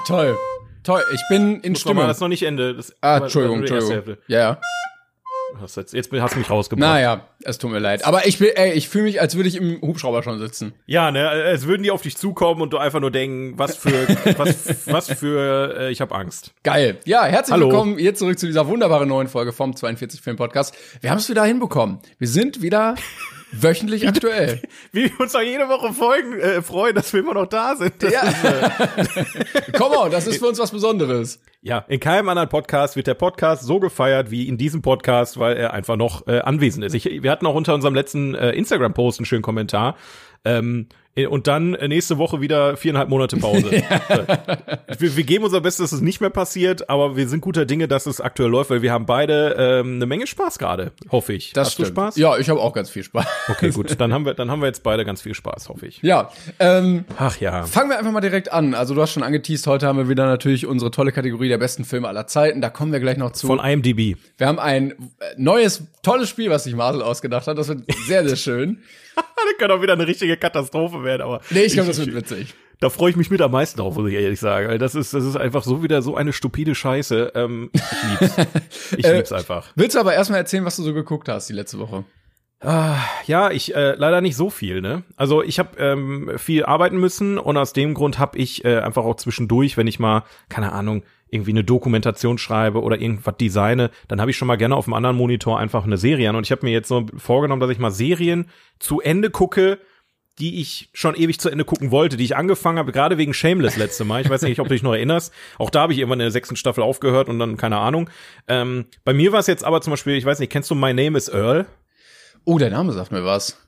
Ah, toll. Toll. Ich bin in Muss Stimmung. Stimme. Das ist noch nicht Ende. Das Ah, Entschuldigung, Entschuldigung. Ja, ja. Jetzt, jetzt hast du mich rausgebracht. Naja, es tut mir leid. Aber ich bin, ey, ich fühle mich, als würde ich im Hubschrauber schon sitzen. Ja, ne, als würden die auf dich zukommen und du einfach nur denken, was für, was, was für, äh, ich habe Angst. Geil. Ja, herzlich Hallo. willkommen hier zurück zu dieser wunderbaren neuen Folge vom 42 Film Podcast. Wir haben es wieder hinbekommen. Wir sind wieder wöchentlich aktuell. Wie wir uns auch jede Woche folgen, äh, freuen, dass wir immer noch da sind. Das Ja. ist, äh, Komm on, das ist für uns was Besonderes. ja, in keinem anderen Podcast wird der Podcast so gefeiert wie in diesem Podcast, weil er einfach noch äh, anwesend ist. Ich, wir hatten auch unter unserem letzten äh, Instagram-Post einen schönen Kommentar. Ähm, äh, und dann äh, nächste Woche wieder viereinhalb Monate Pause. wir, wir geben unser Bestes, dass es nicht mehr passiert, aber wir sind guter Dinge, dass es aktuell läuft, weil wir haben beide ähm, eine Menge Spaß gerade, hoffe ich. Das Hast stimmt. du Spaß? Ja, ich habe auch ganz viel Spaß. Okay, gut. Dann haben wir, dann haben wir jetzt beide ganz viel Spaß, hoffe ich. Ja, ähm, Ach ja. fangen wir einfach mal direkt an. Also du hast schon angeteased, heute haben wir wieder natürlich unsere tolle Kategorie der besten Filme aller Zeiten. Da kommen wir gleich noch zu. Von IMDb. wir haben ein äh, neues, tolles Spiel, was sich Marcel ausgedacht hat. Das wird sehr, sehr schön. Das kann auch wieder eine richtige Katastrophe werden, aber. Nee, ich glaube, das wird witzig. Da freue ich mich mit am meisten drauf, muss ich ehrlich sagen. Weil das ist, das ist einfach so wieder so eine stupide Scheiße. Ähm, ich lieb's. Ich Äh, lieb's einfach. Willst du aber erstmal erzählen, was du so geguckt hast die letzte Woche? Ah, ja, ich äh, leider nicht so viel, ne? Also ich habe ähm, viel arbeiten müssen und aus dem Grund habe ich äh, einfach auch zwischendurch, wenn ich mal, keine Ahnung, irgendwie eine Dokumentation schreibe oder irgendwas designe, dann habe ich schon mal gerne auf dem anderen Monitor einfach eine Serie an. Und ich habe mir jetzt so vorgenommen, dass ich mal Serien zu Ende gucke, die ich schon ewig zu Ende gucken wollte, die ich angefangen habe, gerade wegen Shameless letzte Mal. Ich weiß nicht, ob du dich noch erinnerst. Auch da habe ich irgendwann in der sechsten Staffel aufgehört und dann keine Ahnung. Ähm, bei mir war es jetzt aber zum Beispiel, ich weiß nicht, kennst du My Name is Earl? Oh, der Name sagt mir was.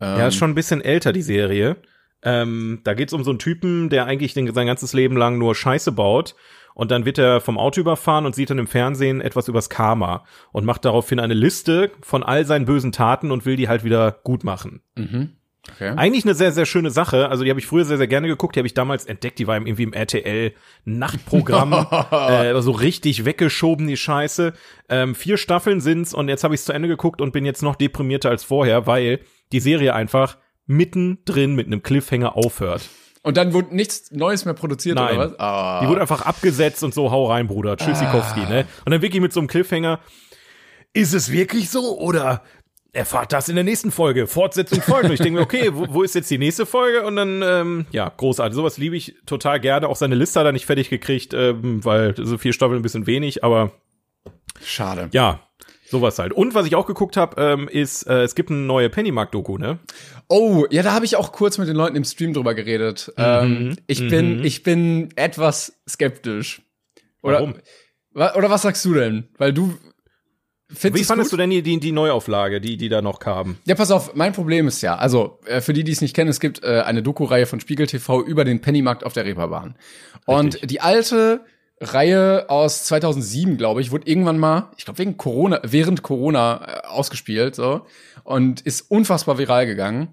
Ähm, Ja, ist schon ein bisschen älter, die Serie. Ähm, da geht's um so einen Typen, der eigentlich den, sein ganzes Leben lang nur Scheiße baut. Und dann wird er vom Auto überfahren und sieht dann im Fernsehen etwas übers Karma und macht daraufhin eine Liste von all seinen bösen Taten und will die halt wieder gut machen. Mhm. Okay. Eigentlich eine sehr, sehr schöne Sache. Also die habe ich früher sehr, sehr gerne geguckt. Die habe ich damals entdeckt. Die war irgendwie im RTL-Nachtprogramm. äh, so richtig weggeschoben, die Scheiße. Ähm, vier Staffeln sind's und jetzt habe ich zu Ende geguckt und bin jetzt noch deprimierter als vorher, weil die Serie einfach mittendrin mit einem Cliffhanger aufhört. Und dann wurde nichts Neues mehr produziert Nein. oder was? Ah. Die wurde einfach abgesetzt und so, hau rein, Bruder. Tschüssikowski, ne? Und dann wirklich mit so einem Cliffhanger. Ist es wirklich so oder erfahrt das in der nächsten Folge? Fortsetzung folgt. Und ich denke mir, okay, wo, wo ist jetzt die nächste Folge? Und dann, ähm, ja, großartig. Sowas liebe ich total gerne. Auch seine Liste hat er nicht fertig gekriegt, ähm, weil so vier Staffeln ein bisschen wenig, aber Schade. ja. Sowas halt. Und was ich auch geguckt habe, ähm, ist, äh, es gibt eine neue Pennymark-Doku, ne? Oh, ja, da habe ich auch kurz mit den Leuten im Stream drüber geredet. ähm, ich bin, ich bin etwas skeptisch. Oder, Warum? Wa- Oder was sagst du denn? Weil du findest Wie es fandest gut? du denn die, die, die Neuauflage, die, die da noch kam? Ja, pass auf, mein Problem ist ja, also äh, für die, die es nicht kennen, es gibt äh, eine Doku-Reihe von Spiegel TV über den Pennymarkt auf der Reeperbahn. Und die alte Reihe aus 2007, glaube ich, wurde irgendwann mal, ich glaube wegen Corona, während Corona äh, ausgespielt so und ist unfassbar viral gegangen.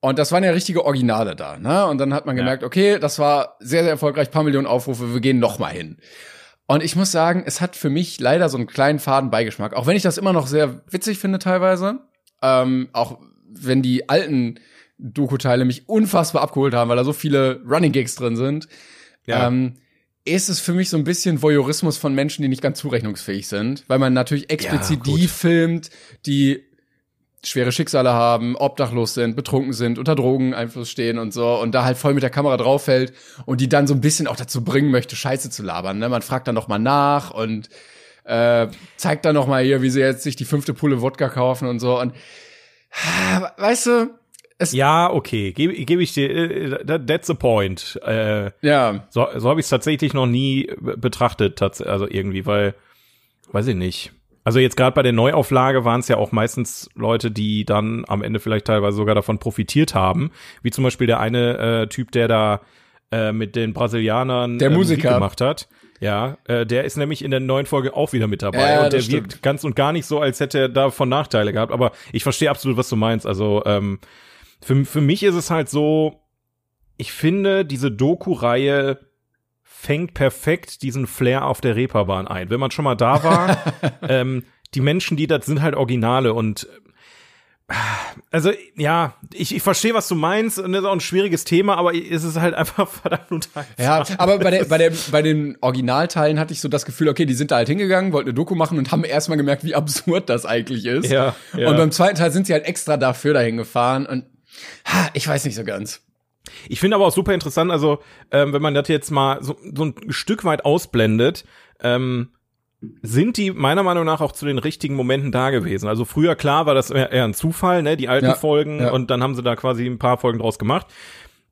Und das waren ja richtige Originale da, ne? Und dann hat man gemerkt, okay, das war sehr, sehr erfolgreich, paar Millionen Aufrufe, wir gehen noch mal hin. Und ich muss sagen, es hat für mich leider so einen kleinen faden Beigeschmack. Auch wenn ich das immer noch sehr witzig finde teilweise. Ähm, auch wenn die alten Doku-Teile mich unfassbar abgeholt haben, weil da so viele Running Gigs drin sind. Ja. Ähm, ist es für mich so ein bisschen Voyeurismus von Menschen, die nicht ganz zurechnungsfähig sind, weil man natürlich explizit gut. die filmt, die schwere Schicksale haben, obdachlos sind, betrunken sind, unter Drogeneinfluss stehen und so und da halt voll mit der Kamera drauf fällt und die dann so ein bisschen auch dazu bringen möchte, Scheiße zu labern. Ne? Man fragt dann noch mal nach und äh, zeigt dann noch mal hier, wie sie jetzt sich die fünfte Pulle Wodka kaufen und so und weißt du, es Ja, okay, gebe geb ich dir, äh, that- that's the point. Äh, ja, so so habe ich es tatsächlich noch nie be- betrachtet, also irgendwie, weil, weiß ich nicht. Also jetzt gerade bei der Neuauflage waren es ja auch meistens Leute, die dann am Ende vielleicht teilweise sogar davon profitiert haben, wie zum Beispiel der eine äh, Typ, der da äh, mit den Brasilianern Der äh, Musik Musiker. gemacht hat. Ja, äh, der ist nämlich in der neuen Folge auch wieder mit dabei Ja, und der wirkt ganz und gar nicht so, als hätte er davon Nachteile gehabt. Aber ich verstehe absolut, was du meinst. Also ähm, für, für mich ist es halt so, ich finde, diese Doku-Reihe fängt perfekt diesen Flair auf der Reeperbahn ein. Wenn man schon mal da war, ähm, die Menschen, die das sind halt Originale und Also, ja, ich, ich verstehe, was du meinst, und das ist auch ein schwieriges Thema, aber es ist halt einfach verdammt unterhaltsam. Ja, aber bei, der, bei, der, bei den Originalteilen hatte ich so das Gefühl, okay, die sind da halt hingegangen, wollten eine Doku machen und haben erstmal gemerkt, wie absurd das eigentlich ist. Ja, ja. Und beim zweiten Teil sind sie halt extra dafür dahin gefahren und ha, ich weiß nicht so ganz. Ich finde aber auch super interessant, also ähm, wenn man das jetzt mal so, so ein Stück weit ausblendet, ähm, sind die meiner Meinung nach auch zu den richtigen Momenten da gewesen. Also früher klar war das eher, ein Zufall, ne, die alten Ja, Folgen ja. und dann haben sie da quasi ein paar Folgen draus gemacht.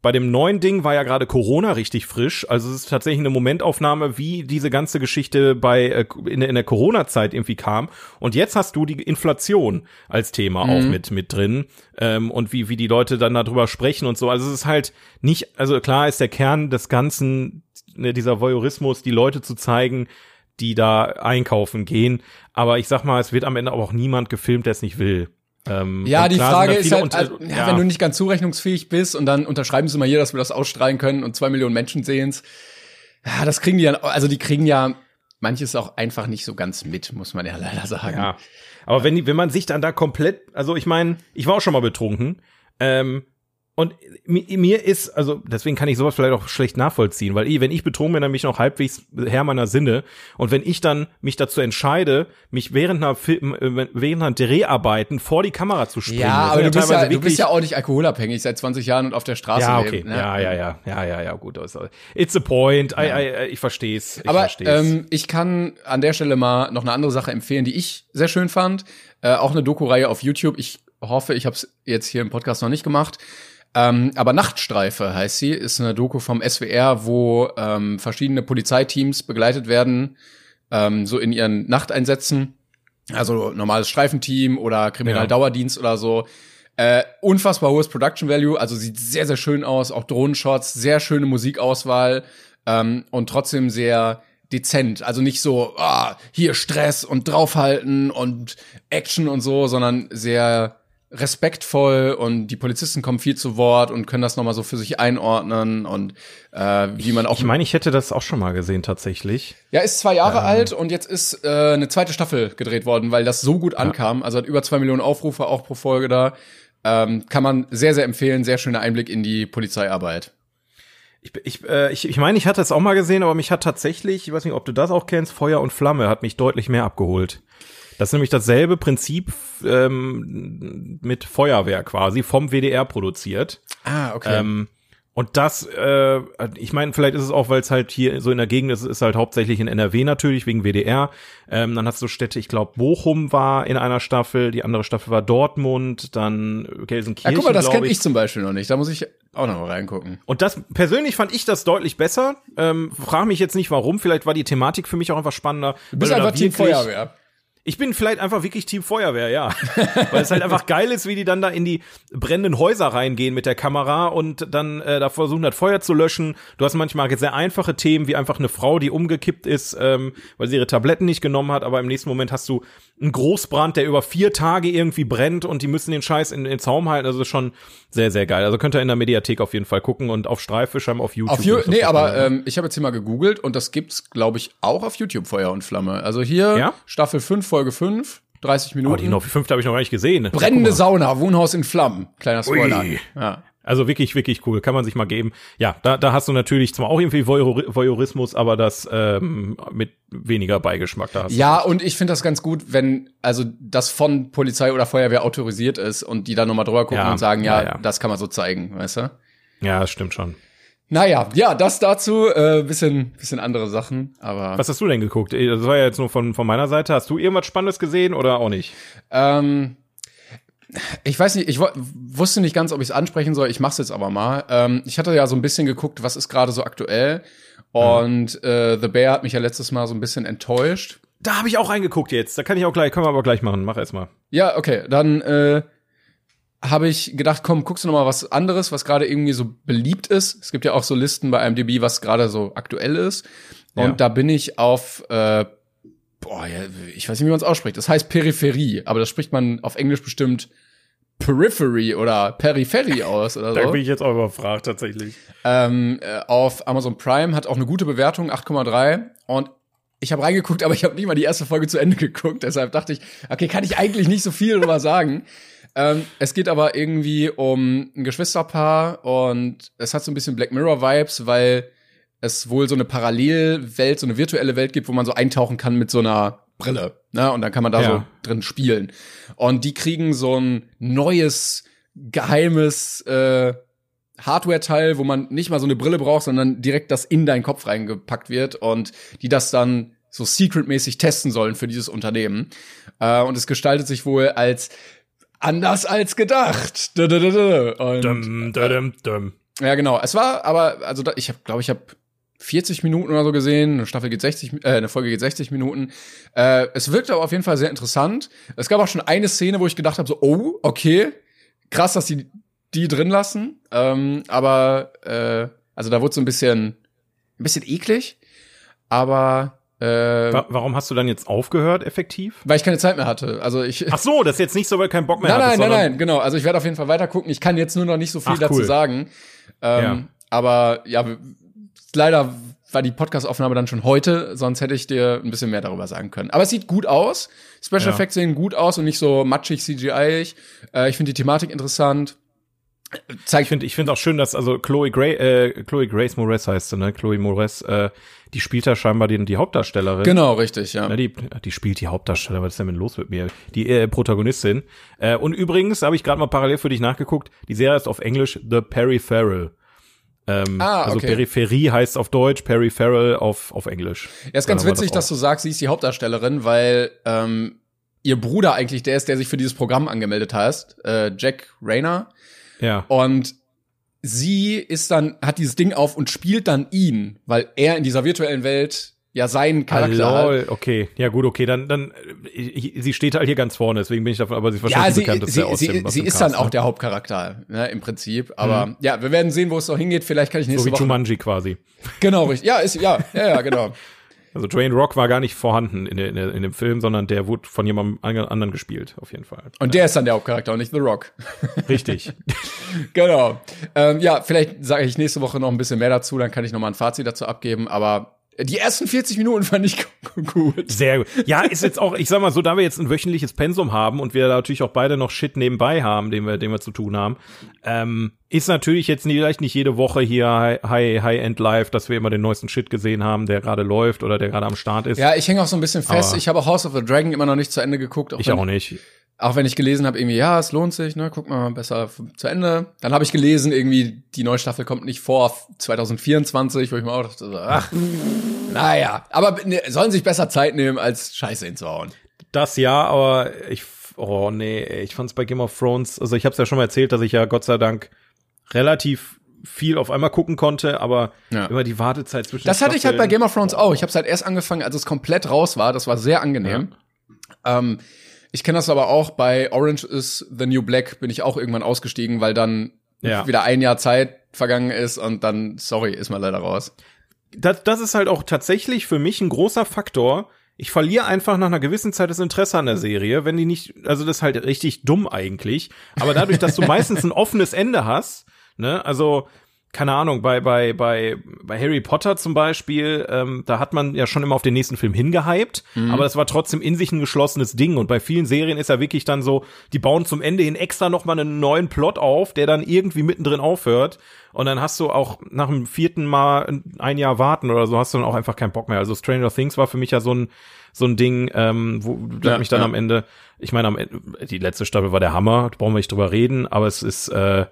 Bei dem neuen Ding war ja gerade Corona richtig frisch. Also es ist tatsächlich eine Momentaufnahme, wie diese ganze Geschichte bei äh, in, der- in der Corona-Zeit irgendwie kam. Und jetzt hast du die Inflation als Thema auch mit mit drin ähm, und wie wie die Leute dann darüber sprechen und so. Also es ist halt nicht, also klar ist der Kern des Ganzen ne, dieser Voyeurismus, die Leute zu zeigen, die da einkaufen gehen. Aber ich sag mal, es wird am Ende aber auch niemand gefilmt, der es nicht will. Ähm, Ja, die Frage ist halt, also, unter- ja, wenn du nicht ganz zurechnungsfähig bist und dann unterschreiben sie mal hier, dass wir das ausstrahlen können und zwei Millionen Menschen sehen's. Ja, das kriegen die ja, also die kriegen ja manches auch einfach nicht so ganz mit, muss man ja leider sagen. Ja. Aber wenn, die- wenn man sich dann da komplett, also ich meine, ich war auch schon mal betrunken, ähm, und mi- mir ist, also deswegen kann ich sowas vielleicht auch schlecht nachvollziehen, weil ich, wenn ich betrunken bin, dann bin ich noch halbwegs Herr meiner Sinne. Und wenn ich dann mich dazu entscheide, mich während einer Film, äh, während einer Dreharbeiten vor die Kamera zu springen. Ja, aber du bist ja, du bist ja auch nicht alkoholabhängig seit 20 Jahren und auf der Straße ja, okay. leben. Ne? Ja, ja, ja, ja, ja, ja, gut. ist- It's a point. I, I, I, ich versteh's. Ich Aber versteh's. ähm, ich kann an der Stelle mal noch eine andere Sache empfehlen, die ich sehr schön fand. Äh, auch eine Doku-Reihe auf YouTube. Ich hoffe, ich habe es jetzt hier im Podcast noch nicht gemacht. Ähm, aber Nachtstreife heißt sie, ist eine Doku vom SWR, wo ähm, verschiedene Polizeiteams begleitet werden, ähm, so in ihren Nachteinsätzen. Also normales Streifenteam oder Kriminaldauerdienst oder so. Äh, unfassbar hohes Production Value, also sieht sehr, sehr schön aus, auch Drohnenshots, sehr schöne Musikauswahl ähm, und trotzdem sehr dezent. Also nicht so, ah, hier Stress und draufhalten und Action und so, sondern sehr respektvoll und die Polizisten kommen viel zu Wort und können das nochmal so für sich einordnen und äh, wie man auch ich meine, ich hätte das auch schon mal gesehen, tatsächlich. ja, ist zwei Jahre alt und jetzt ist äh, eine zweite Staffel gedreht worden, weil das so gut ankam. Also hat über zwei Millionen Aufrufe auch pro Folge da. Ähm, kann man sehr, sehr empfehlen. Sehr schöner Einblick in die Polizeiarbeit. Ich, ich, äh, ich, ich meine, ich hatte es auch mal gesehen, aber mich hat tatsächlich, ich weiß nicht, ob du das auch kennst, Feuer und Flamme hat mich deutlich mehr abgeholt. Das ist nämlich dasselbe Prinzip ähm, mit Feuerwehr quasi, vom WDR produziert. Ah, okay. Ähm, und das, äh, ich meine, vielleicht ist es auch, weil es halt hier so in der Gegend ist, ist halt hauptsächlich in NRW natürlich, wegen WDR. Ähm, dann hast du Städte, ich glaube, Bochum war in einer Staffel, die andere Staffel war Dortmund, dann ja, Gelsenkirchen, guck mal, das kenne ich zum Beispiel noch nicht. Da muss ich auch noch mal reingucken. und das persönlich fand ich das deutlich besser. Ähm, frag mich jetzt nicht warum. Vielleicht war die Thematik für mich auch einfach spannender. Du bist einfach Team Feuerwehr. Ich bin vielleicht einfach wirklich Team Feuerwehr, ja. Weil es halt einfach geil ist, wie die dann da in die brennenden Häuser reingehen mit der Kamera und dann äh, da versuchen, das Feuer zu löschen. Du hast manchmal sehr einfache Themen, wie einfach eine Frau, die umgekippt ist, ähm, weil sie ihre Tabletten nicht genommen hat, aber im nächsten Moment hast du einen Großbrand, der über vier Tage irgendwie brennt und die müssen den Scheiß in den Zaum halten. Also das ist schon sehr, sehr geil. Also könnt ihr in der Mediathek auf jeden Fall gucken und auf Streife scheinbar auf YouTube. Auf das nee, aber ähm, ich habe jetzt hier mal gegoogelt und das gibt's, glaube ich, auch auf YouTube Feuer und Flamme. Also hier Ja? Staffel 5, Folge 5, 30 Minuten. oh, die noch, fünfte habe ich noch gar nicht gesehen. Brennende. Sauna, Wohnhaus in Flammen. Kleiner Spoiler. Ui. Ja. Also wirklich, wirklich cool. Kann man sich mal geben. Ja, da, da hast du natürlich zwar auch irgendwie Voyeur Voyeurismus, aber das ähm, mit weniger Beigeschmack. Da hast du Ja, und ich finde das ganz gut, wenn also das von Polizei oder Feuerwehr autorisiert ist und die dann nochmal drüber gucken Ja, und sagen, ja, ja, ja. das kann man so zeigen, weißt du? Ja, das stimmt schon. Naja, ja, das dazu, äh, bisschen, bisschen andere Sachen, aber Was hast du denn geguckt? Eh, Das war ja jetzt nur von, von meiner Seite. Hast du irgendwas Spannendes gesehen oder auch nicht? ähm, ich weiß nicht, ich wusste nicht ganz, ob ich es ansprechen soll, ich mach's jetzt aber mal. Ähm, ich hatte ja so ein bisschen geguckt, was ist gerade so aktuell und äh, The Bear hat mich ja letztes Mal so ein bisschen enttäuscht. Da habe ich auch reingeguckt jetzt. Da kann ich auch gleich, können wir aber gleich machen. Mach erst mal. Ja, okay, dann äh, habe ich gedacht, komm, guckst du noch mal was anderes, was gerade irgendwie so beliebt ist. Es gibt ja auch so Listen bei IMDb, was gerade so aktuell ist. Und Ja. da bin ich auf, äh, boah, ich weiß nicht, wie man es ausspricht. Das heißt Peripherie, aber das spricht man auf Englisch bestimmt Periphery oder Peripherie aus oder so. ich jetzt auch überfragt, tatsächlich. Ähm, äh, auf Amazon Prime hat auch eine gute Bewertung, 8,3. Und ich habe reingeguckt, aber ich habe nicht mal die erste Folge zu Ende geguckt. Deshalb dachte ich, okay, kann ich eigentlich nicht so viel drüber sagen. Ähm, es geht aber irgendwie um ein Geschwisterpaar und es hat so ein bisschen Black Mirror Vibes, weil es wohl so eine Parallelwelt, so eine virtuelle Welt gibt, wo man so eintauchen kann mit so einer Brille, ne? Und dann kann man da Ja. so drin spielen. Und die kriegen so ein neues geheimes äh, Hardware-Teil, wo man nicht mal so eine Brille braucht, sondern direkt das in deinen Kopf reingepackt wird und die das dann so secretmäßig testen sollen für dieses Unternehmen. Äh, und es gestaltet sich wohl als anders als gedacht. Und, Dum, dum, dum. ja, genau. Es war aber, also da, ich glaube ich, habe 40 Minuten oder so gesehen. Eine Staffel geht 60, äh, eine Folge geht 60 Minuten. Äh, es wirkte aber auf jeden Fall sehr interessant. Es gab auch schon eine Szene, wo ich gedacht habe, so, oh, okay, krass, dass die die drin lassen. Ähm, aber äh, also da wurde so ein bisschen, ein bisschen eklig. Aber äh, Wa warum hast du dann jetzt aufgehört, effektiv? weil ich keine Zeit mehr hatte. Also ich. Ach so, das ist jetzt nicht so, weil keinen Bock mehr Nein, hattest, nein, nein, nein, genau. Also ich werde auf jeden Fall weiter gucken. Ich kann jetzt nur noch nicht so viel Ach, dazu cool. sagen. Ähm, Ja. Aber ja, leider war die Podcast-Aufnahme dann schon heute, sonst hätte ich dir ein bisschen mehr darüber sagen können. Aber es sieht gut aus. Special Ja. Effects sehen gut aus und nicht so matschig CGI-ig. Äh, ich finde die Thematik interessant. Ich Zeigt finde ich finde auch schön, dass also Chloe Gray, äh, Chloe Grace Moretz heißt sie, ne? Chloe Moretz, äh, die spielt da scheinbar die, die Hauptdarstellerin. genau richtig, ja. Ne, die, die spielt die Hauptdarsteller, was ist denn los mit mir? Die äh, Protagonistin. Äh, und übrigens habe ich gerade mal parallel für dich nachgeguckt, die Serie ist auf Englisch The Peripheral. Ähm, Ah, Also okay. Peripherie heißt auf Deutsch, Peripheral auf, auf Englisch. Ja, ist ganz witzig, das dass du sagst, sie ist die Hauptdarstellerin, weil ähm, ihr Bruder eigentlich der ist, der sich für dieses Programm angemeldet hat, äh, Jack Rayner. Ja. Und sie ist dann, hat dieses Ding auf und spielt dann ihn, weil er in dieser virtuellen Welt ja seinen Charakter Ah, hat. lol, okay. Ja, gut, okay, dann, dann, sie steht halt hier ganz vorne, deswegen bin ich davon, aber sie ist Ja, wahrscheinlich sie, die bekannteste sie, aus sie, dem, aus sie dem ist Cast, dann auch ne? der Hauptcharakter, ne, im Prinzip. Aber ja, wir werden sehen, wo es noch hingeht. Vielleicht kann ich So nächste wie Woche. Jumanji quasi. Genau, richtig. Ja, ist, ja, ja, ja, genau. Also Dwayne Rock war gar nicht vorhanden in, in, in dem Film, sondern der wurde von jemandem anderen gespielt, auf jeden Fall. Und der ist dann der Hauptcharakter und nicht The Rock. Richtig. Genau. Ähm, ja, vielleicht sage ich nächste Woche noch ein bisschen mehr dazu, dann kann ich noch mal ein Fazit dazu abgeben. Aber die ersten 40 Minuten fand ich gut. Sehr gut. Ja, ist jetzt auch, ich sag mal so, da wir jetzt ein wöchentliches Pensum haben und wir natürlich auch beide noch Shit nebenbei haben, den wir, den wir zu tun haben, ähm, ist natürlich jetzt nie, vielleicht nicht jede Woche hier High, High, End Live, dass wir immer den neuesten Shit gesehen haben, der gerade läuft oder der gerade am Start ist. Ja, ich hänge auch so ein bisschen fest. Aber- ich habe auch House of the Dragon immer noch nicht zu Ende geguckt. ich wenn, auch nicht. Auch wenn ich gelesen habe, irgendwie, ja, es lohnt sich, ne, guck mal besser zu Ende. Dann habe ich gelesen, irgendwie, die neue Staffel kommt nicht vor 2024, wo ich mir auch dachte, so, ach, naja. Aber ne, sollen sich besser Zeit nehmen, als Scheiße hinzuhauen. Das ja, aber ich, oh nee, ich fand's bei Game of Thrones, also ich hab's ja schon mal erzählt, dass ich ja Gott sei Dank relativ viel auf einmal gucken konnte, aber Ja. immer die Wartezeit zwischen Das hatte ich halt bei Game of Thrones auch. Ich habe halt erst angefangen, als es komplett raus war. Das war sehr angenehm. Ähm, ich kenne das aber auch bei Orange is the New Black bin ich auch irgendwann ausgestiegen, weil dann Ja. wieder ein Jahr Zeit vergangen ist und dann, sorry, ist mal leider raus. das, das ist halt auch tatsächlich für mich ein großer Faktor. Ich verliere einfach nach einer gewissen Zeit das Interesse an der Serie, wenn die nicht, also das ist halt richtig dumm eigentlich. Aber dadurch, dass du meistens ein offenes Ende hast, ne, also keine Ahnung, bei, bei, bei, bei Harry Potter zum Beispiel, ähm, da hat man ja schon immer auf den nächsten Film hingehypt, aber das war trotzdem in sich ein geschlossenes Ding. Und bei vielen Serien ist ja wirklich dann so, die bauen zum Ende hin extra nochmal einen neuen Plot auf, der dann irgendwie mittendrin aufhört. Und dann hast du auch nach dem vierten Mal ein Jahr warten oder so, hast du dann auch einfach keinen Bock mehr. Also Stranger Things war für mich ja so ein, so ein Ding, ähm, wo Ja, mich dann ja. am Ende, ich meine, am Ende, die letzte Staffel war der Hammer, da brauchen wir nicht drüber reden, aber es ist, äh,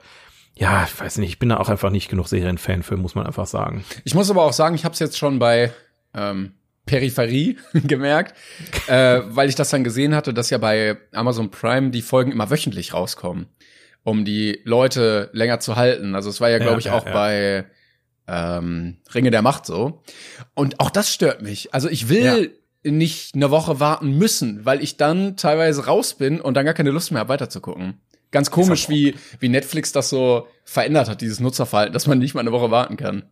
ja, ich weiß nicht, ich bin da auch einfach nicht genug Serienfan für, muss man einfach sagen. Ich muss aber auch sagen, ich habe es jetzt schon bei ähm, Peripherie gemerkt, äh, weil ich das dann gesehen hatte, dass ja bei Amazon Prime die Folgen immer wöchentlich rauskommen, um die Leute länger zu halten. Also es war ja, glaube Ja, ich, ja, auch ja. bei ähm, Ringe der Macht so. Und auch das stört mich. Also ich will nicht eine Woche warten müssen, weil ich dann teilweise raus bin und dann gar keine Lust mehr habe, weiterzugucken. Ganz komisch, wie, wie Netflix das so verändert hat, dieses Nutzerverhalten, dass man nicht mal eine Woche warten kann.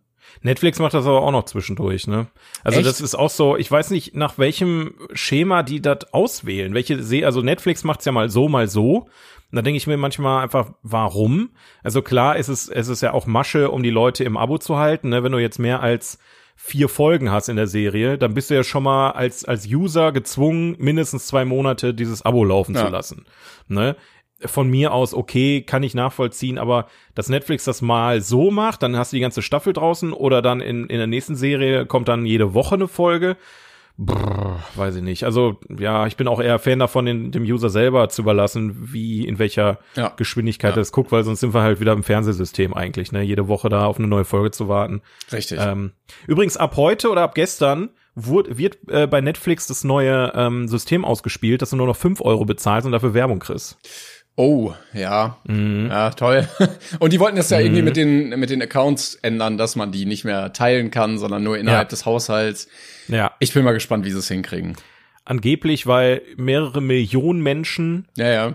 Netflix macht das aber auch noch zwischendurch, ne? Also Echt? das ist auch so, ich weiß nicht, nach welchem Schema die das auswählen. Welche Se also Netflix macht's ja mal so, mal so. Und da denke ich mir manchmal einfach, warum? Also klar ist es, es ist ja auch Masche, um die Leute im Abo zu halten, ne? Wenn du jetzt mehr als vier Folgen hast in der Serie, dann bist du ja schon mal als, als User gezwungen, mindestens zwei Monate dieses Abo laufen Ja. zu lassen. Ne? Von mir aus okay, kann ich nachvollziehen, aber dass Netflix das mal so macht, dann hast du die ganze Staffel draußen oder dann in, in der nächsten Serie kommt dann jede Woche eine Folge. Brr, weiß ich nicht. Also ja, ich bin auch eher Fan davon, den, dem User selber zu überlassen, wie in welcher Ja. Geschwindigkeit Ja. er es guckt, weil sonst sind wir halt wieder im Fernsehsystem eigentlich, ne? Jede Woche da auf eine neue Folge zu warten. Richtig. Ähm, übrigens, ab heute oder ab gestern wurde, wird äh, bei Netflix das neue ähm, System ausgespielt, dass du nur noch 5 Euro bezahlst und dafür Werbung kriegst. Oh, ja. Mhm. Ja, toll. Und die wollten das ja irgendwie mit den, mit den Accounts ändern, dass man die nicht mehr teilen kann, sondern nur innerhalb Ja. des Haushalts. Ja, Ich bin mal gespannt, wie sie es hinkriegen. angeblich, weil mehrere Millionen Menschen Ja, ja.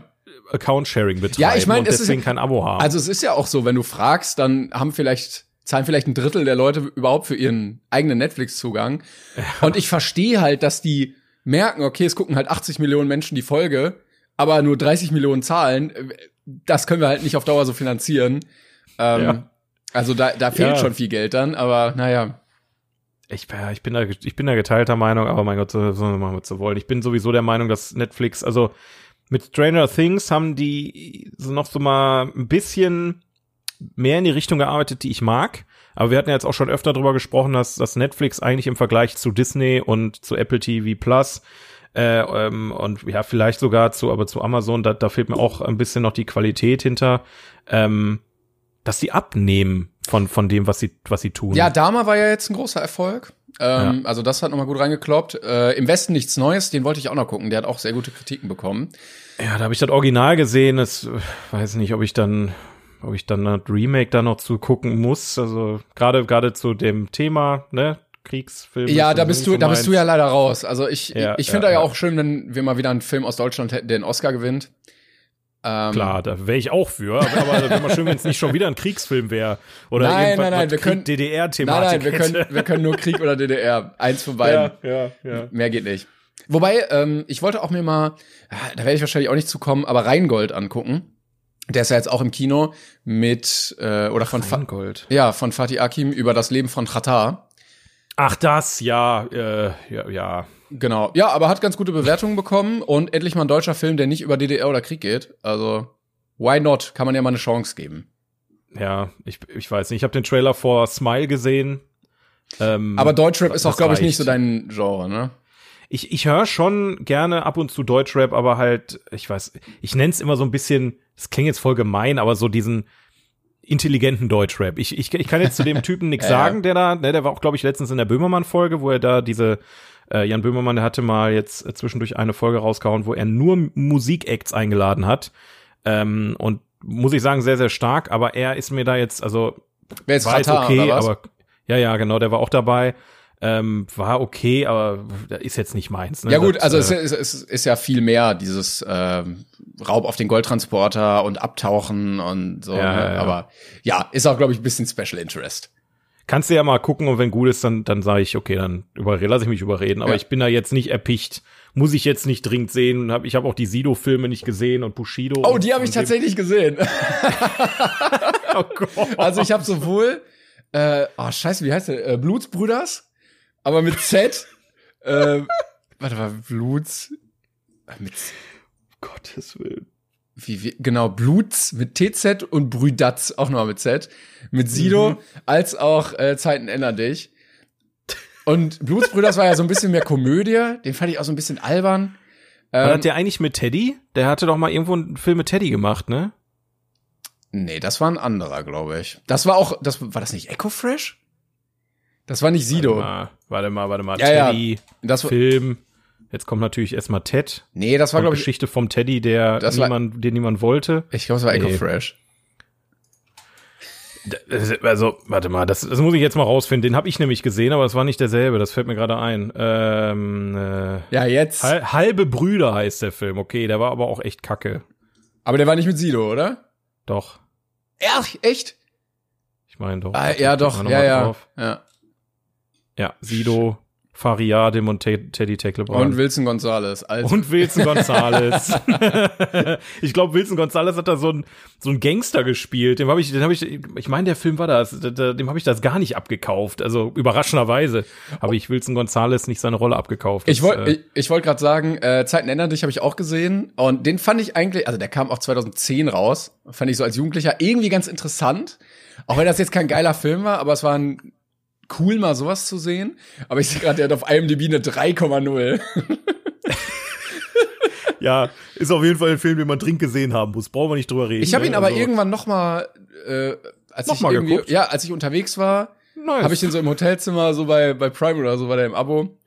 Account-Sharing betreiben Ja, ich mein, und es ist- deswegen kein Abo haben. Also es ist ja auch so, wenn du fragst, dann haben vielleicht zahlen vielleicht ein Drittel der Leute überhaupt für ihren eigenen Netflix-Zugang. Und ich verstehe halt, dass die merken, okay, es gucken halt 80 Millionen Menschen die Folge, aber nur 30 Millionen zahlen. Das können wir halt nicht auf Dauer so finanzieren. Ähm, Ja. Also da, da fehlt Ja. schon viel Geld dann, aber naja. ich, ja, ich bin da, ich bin da geteilter Meinung, aber mein Gott, so, so machen wir zu wollen. Ich bin sowieso der Meinung, dass Netflix, also mit Stranger Things haben die so noch so mal ein bisschen mehr in die Richtung gearbeitet, die ich mag. Aber wir hatten ja jetzt auch schon öfter drüber gesprochen, dass, dass Netflix eigentlich im Vergleich zu Disney und zu Apple TV Plus äh, ähm, und ja, vielleicht sogar zu, aber zu Amazon, da, da fehlt mir auch ein bisschen noch die Qualität hinter, ähm, dass die abnehmen von, von dem, was sie, was sie tun. Ja, Dama war ja jetzt ein großer Erfolg. Ähm, Also das hat nochmal gut reingekloppt. Äh, Im Westen nichts Neues, den wollte ich auch noch gucken. Der hat auch sehr gute Kritiken bekommen. Ja, da habe ich das Original gesehen. Das äh, weiß nicht, ob ich dann, ob ich dann das Remake da noch zu gucken muss. Also gerade gerade zu dem Thema, ne, Kriegsfilm. Ja, da bist du, so da bist du ja leider raus. Also ich, Ja, ich ja, finde ja, ja. auch schön, wenn wir mal wieder einen Film aus Deutschland hätten, der einen Oscar gewinnt. Ähm, Klar, da wäre ich auch für. Aber, aber wäre mal schön, wenn es nicht schon wieder ein Kriegsfilm wäre oder Nein, irgendwas nein, nein, wir können- Nein, DDR-Thematik nein, wir können, hätte. wir können nur Krieg oder DDR. Eins von beiden. Ja, ja, ja. Mehr geht nicht. Wobei, ähm, ich wollte auch mir mal, ah, da werde ich wahrscheinlich auch nicht zu kommen, aber Rheingold angucken. Der ist ja jetzt auch im Kino mit, äh, oder von, Fa Gold. ja, von Fatih Akim über das Leben von Tratar. Ach, das, ja, äh, ja, ja. Genau. Ja, aber hat ganz gute Bewertungen bekommen und endlich mal ein deutscher Film, der nicht über DDR oder Krieg geht. Also, why not? Kann man ja mal eine Chance geben. Ja, ich, ich weiß nicht. Ich habe den Trailer vor Smile gesehen. Ähm, Aber Deutschrap ist auch, glaube ich, nicht so dein Genre, ne? ich, ich höre schon gerne ab und zu Deutschrap, aber halt, ich weiß, ich nenne es immer so ein bisschen, es klingt jetzt voll gemein, aber so diesen intelligenten Deutschrap. Ich, ich, ich kann jetzt zu dem Typen nichts sagen, der da, ne, der war auch, glaube ich, letztens in der Böhmermann-Folge, wo er da diese, äh, Jan Böhmermann, der hatte mal jetzt äh, zwischendurch eine Folge rausgehauen, wo er nur Musikacts eingeladen hat. Ähm, und muss ich sagen, sehr, sehr stark, aber er ist mir da jetzt, also Wer jetzt war jetzt okay, aber ja, ja, genau, der war auch dabei. Ähm, war okay, aber ist jetzt nicht meins. Ne? Ja gut, Das, also äh, es, ist- es ist ja viel mehr dieses ähm, Raub auf den Goldtransporter und Abtauchen und so. Ja, ne? ja. Aber ja, ist auch glaube ich ein bisschen Special Interest. kannst du ja mal gucken und wenn gut ist, dann dann sage ich, okay, dann überrede, lass ich mich überreden. Aber Ja. ich bin da jetzt nicht erpicht. Muss ich jetzt nicht dringend sehen. Hab, ich habe auch die Sido-Filme nicht gesehen und Bushido. Oh, die habe ich tatsächlich gesehen. Oh. Also ich habe sowohl, äh, oh scheiße, wie heißt der? Äh, Blutsbrüders, aber mit Z. äh, warte mal, Bluts. äh, Mit, Gottes Willen. wie, wie, genau, Bluts mit TZ und Brüdatz auch nochmal mit Z. Mit Sido, Mhm. als auch äh, Zeiten ändern dich. Und Blutsbrüders war ja so ein bisschen mehr Komödie, den fand ich auch so ein bisschen albern. War Ähm, das der eigentlich mit Teddy? Der hatte doch mal irgendwo einen Film mit Teddy gemacht, ne? nee, das war ein anderer, glaube ich. Das war auch, das war das nicht Echo Fresh? Das war nicht Sido. Warte mal, warte mal, warte mal. Ja, ja. Teddy, Das war, Film. Jetzt kommt natürlich erstmal Ted. nee, das war glaube ich, Geschichte vom Teddy, der Das war- niemand, den niemand wollte. ich glaube, es war Echo Nee. Fresh. Das- Also, warte mal, das, das muss ich jetzt mal rausfinden. Den habe ich nämlich gesehen, aber es war nicht derselbe. Das fällt mir gerade ein. Ähm, äh, Ja, jetzt. Hal- Halbe Brüder heißt der Film. Okay, der war aber auch echt kacke. Aber der war nicht mit Sido, oder? Doch. Ja, echt? Ich meine doch. Ah, ja, doch. Ja, ja. drauf. ja. Ja, Sido, Fariadim und Te Teddy Tecklebrand. Und Wilson Gonzalez. Also. Und Wilson Gonzalez. ich glaube, Wilson Gonzalez hat da so ein so ein Gangster gespielt. Dem habe ich, den habe ich, ich meine, der Film war das. Dem habe ich das gar nicht abgekauft. Also überraschenderweise habe ich Wilson Gonzalez nicht seine Rolle abgekauft. Ich wollte, äh, ich, ich wollte gerade sagen, äh, Zeiten ändern dich habe ich auch gesehen und den fand ich eigentlich, also der kam auch 2010 raus, fand ich so als Jugendlicher irgendwie ganz interessant. Auch wenn das jetzt kein geiler Film war, aber es war ein cool, mal sowas zu sehen. Aber ich sehe gerade, der hat auf IMDb eine 3,0. ja, ist auf jeden Fall ein Film, den man dringend gesehen haben muss. Brauchen wir nicht drüber reden. Ich habe ihn ne? aber also, irgendwann noch mal, äh, als noch ich mal irgendwie, geguckt? ja, als ich unterwegs war, nice. habe ich den so im Hotelzimmer, so bei bei Prime oder so, war der im Abo.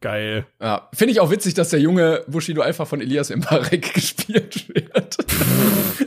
Geil. Ja, finde ich auch witzig, dass der junge Bushido einfach von Elias Mbarek gespielt wird.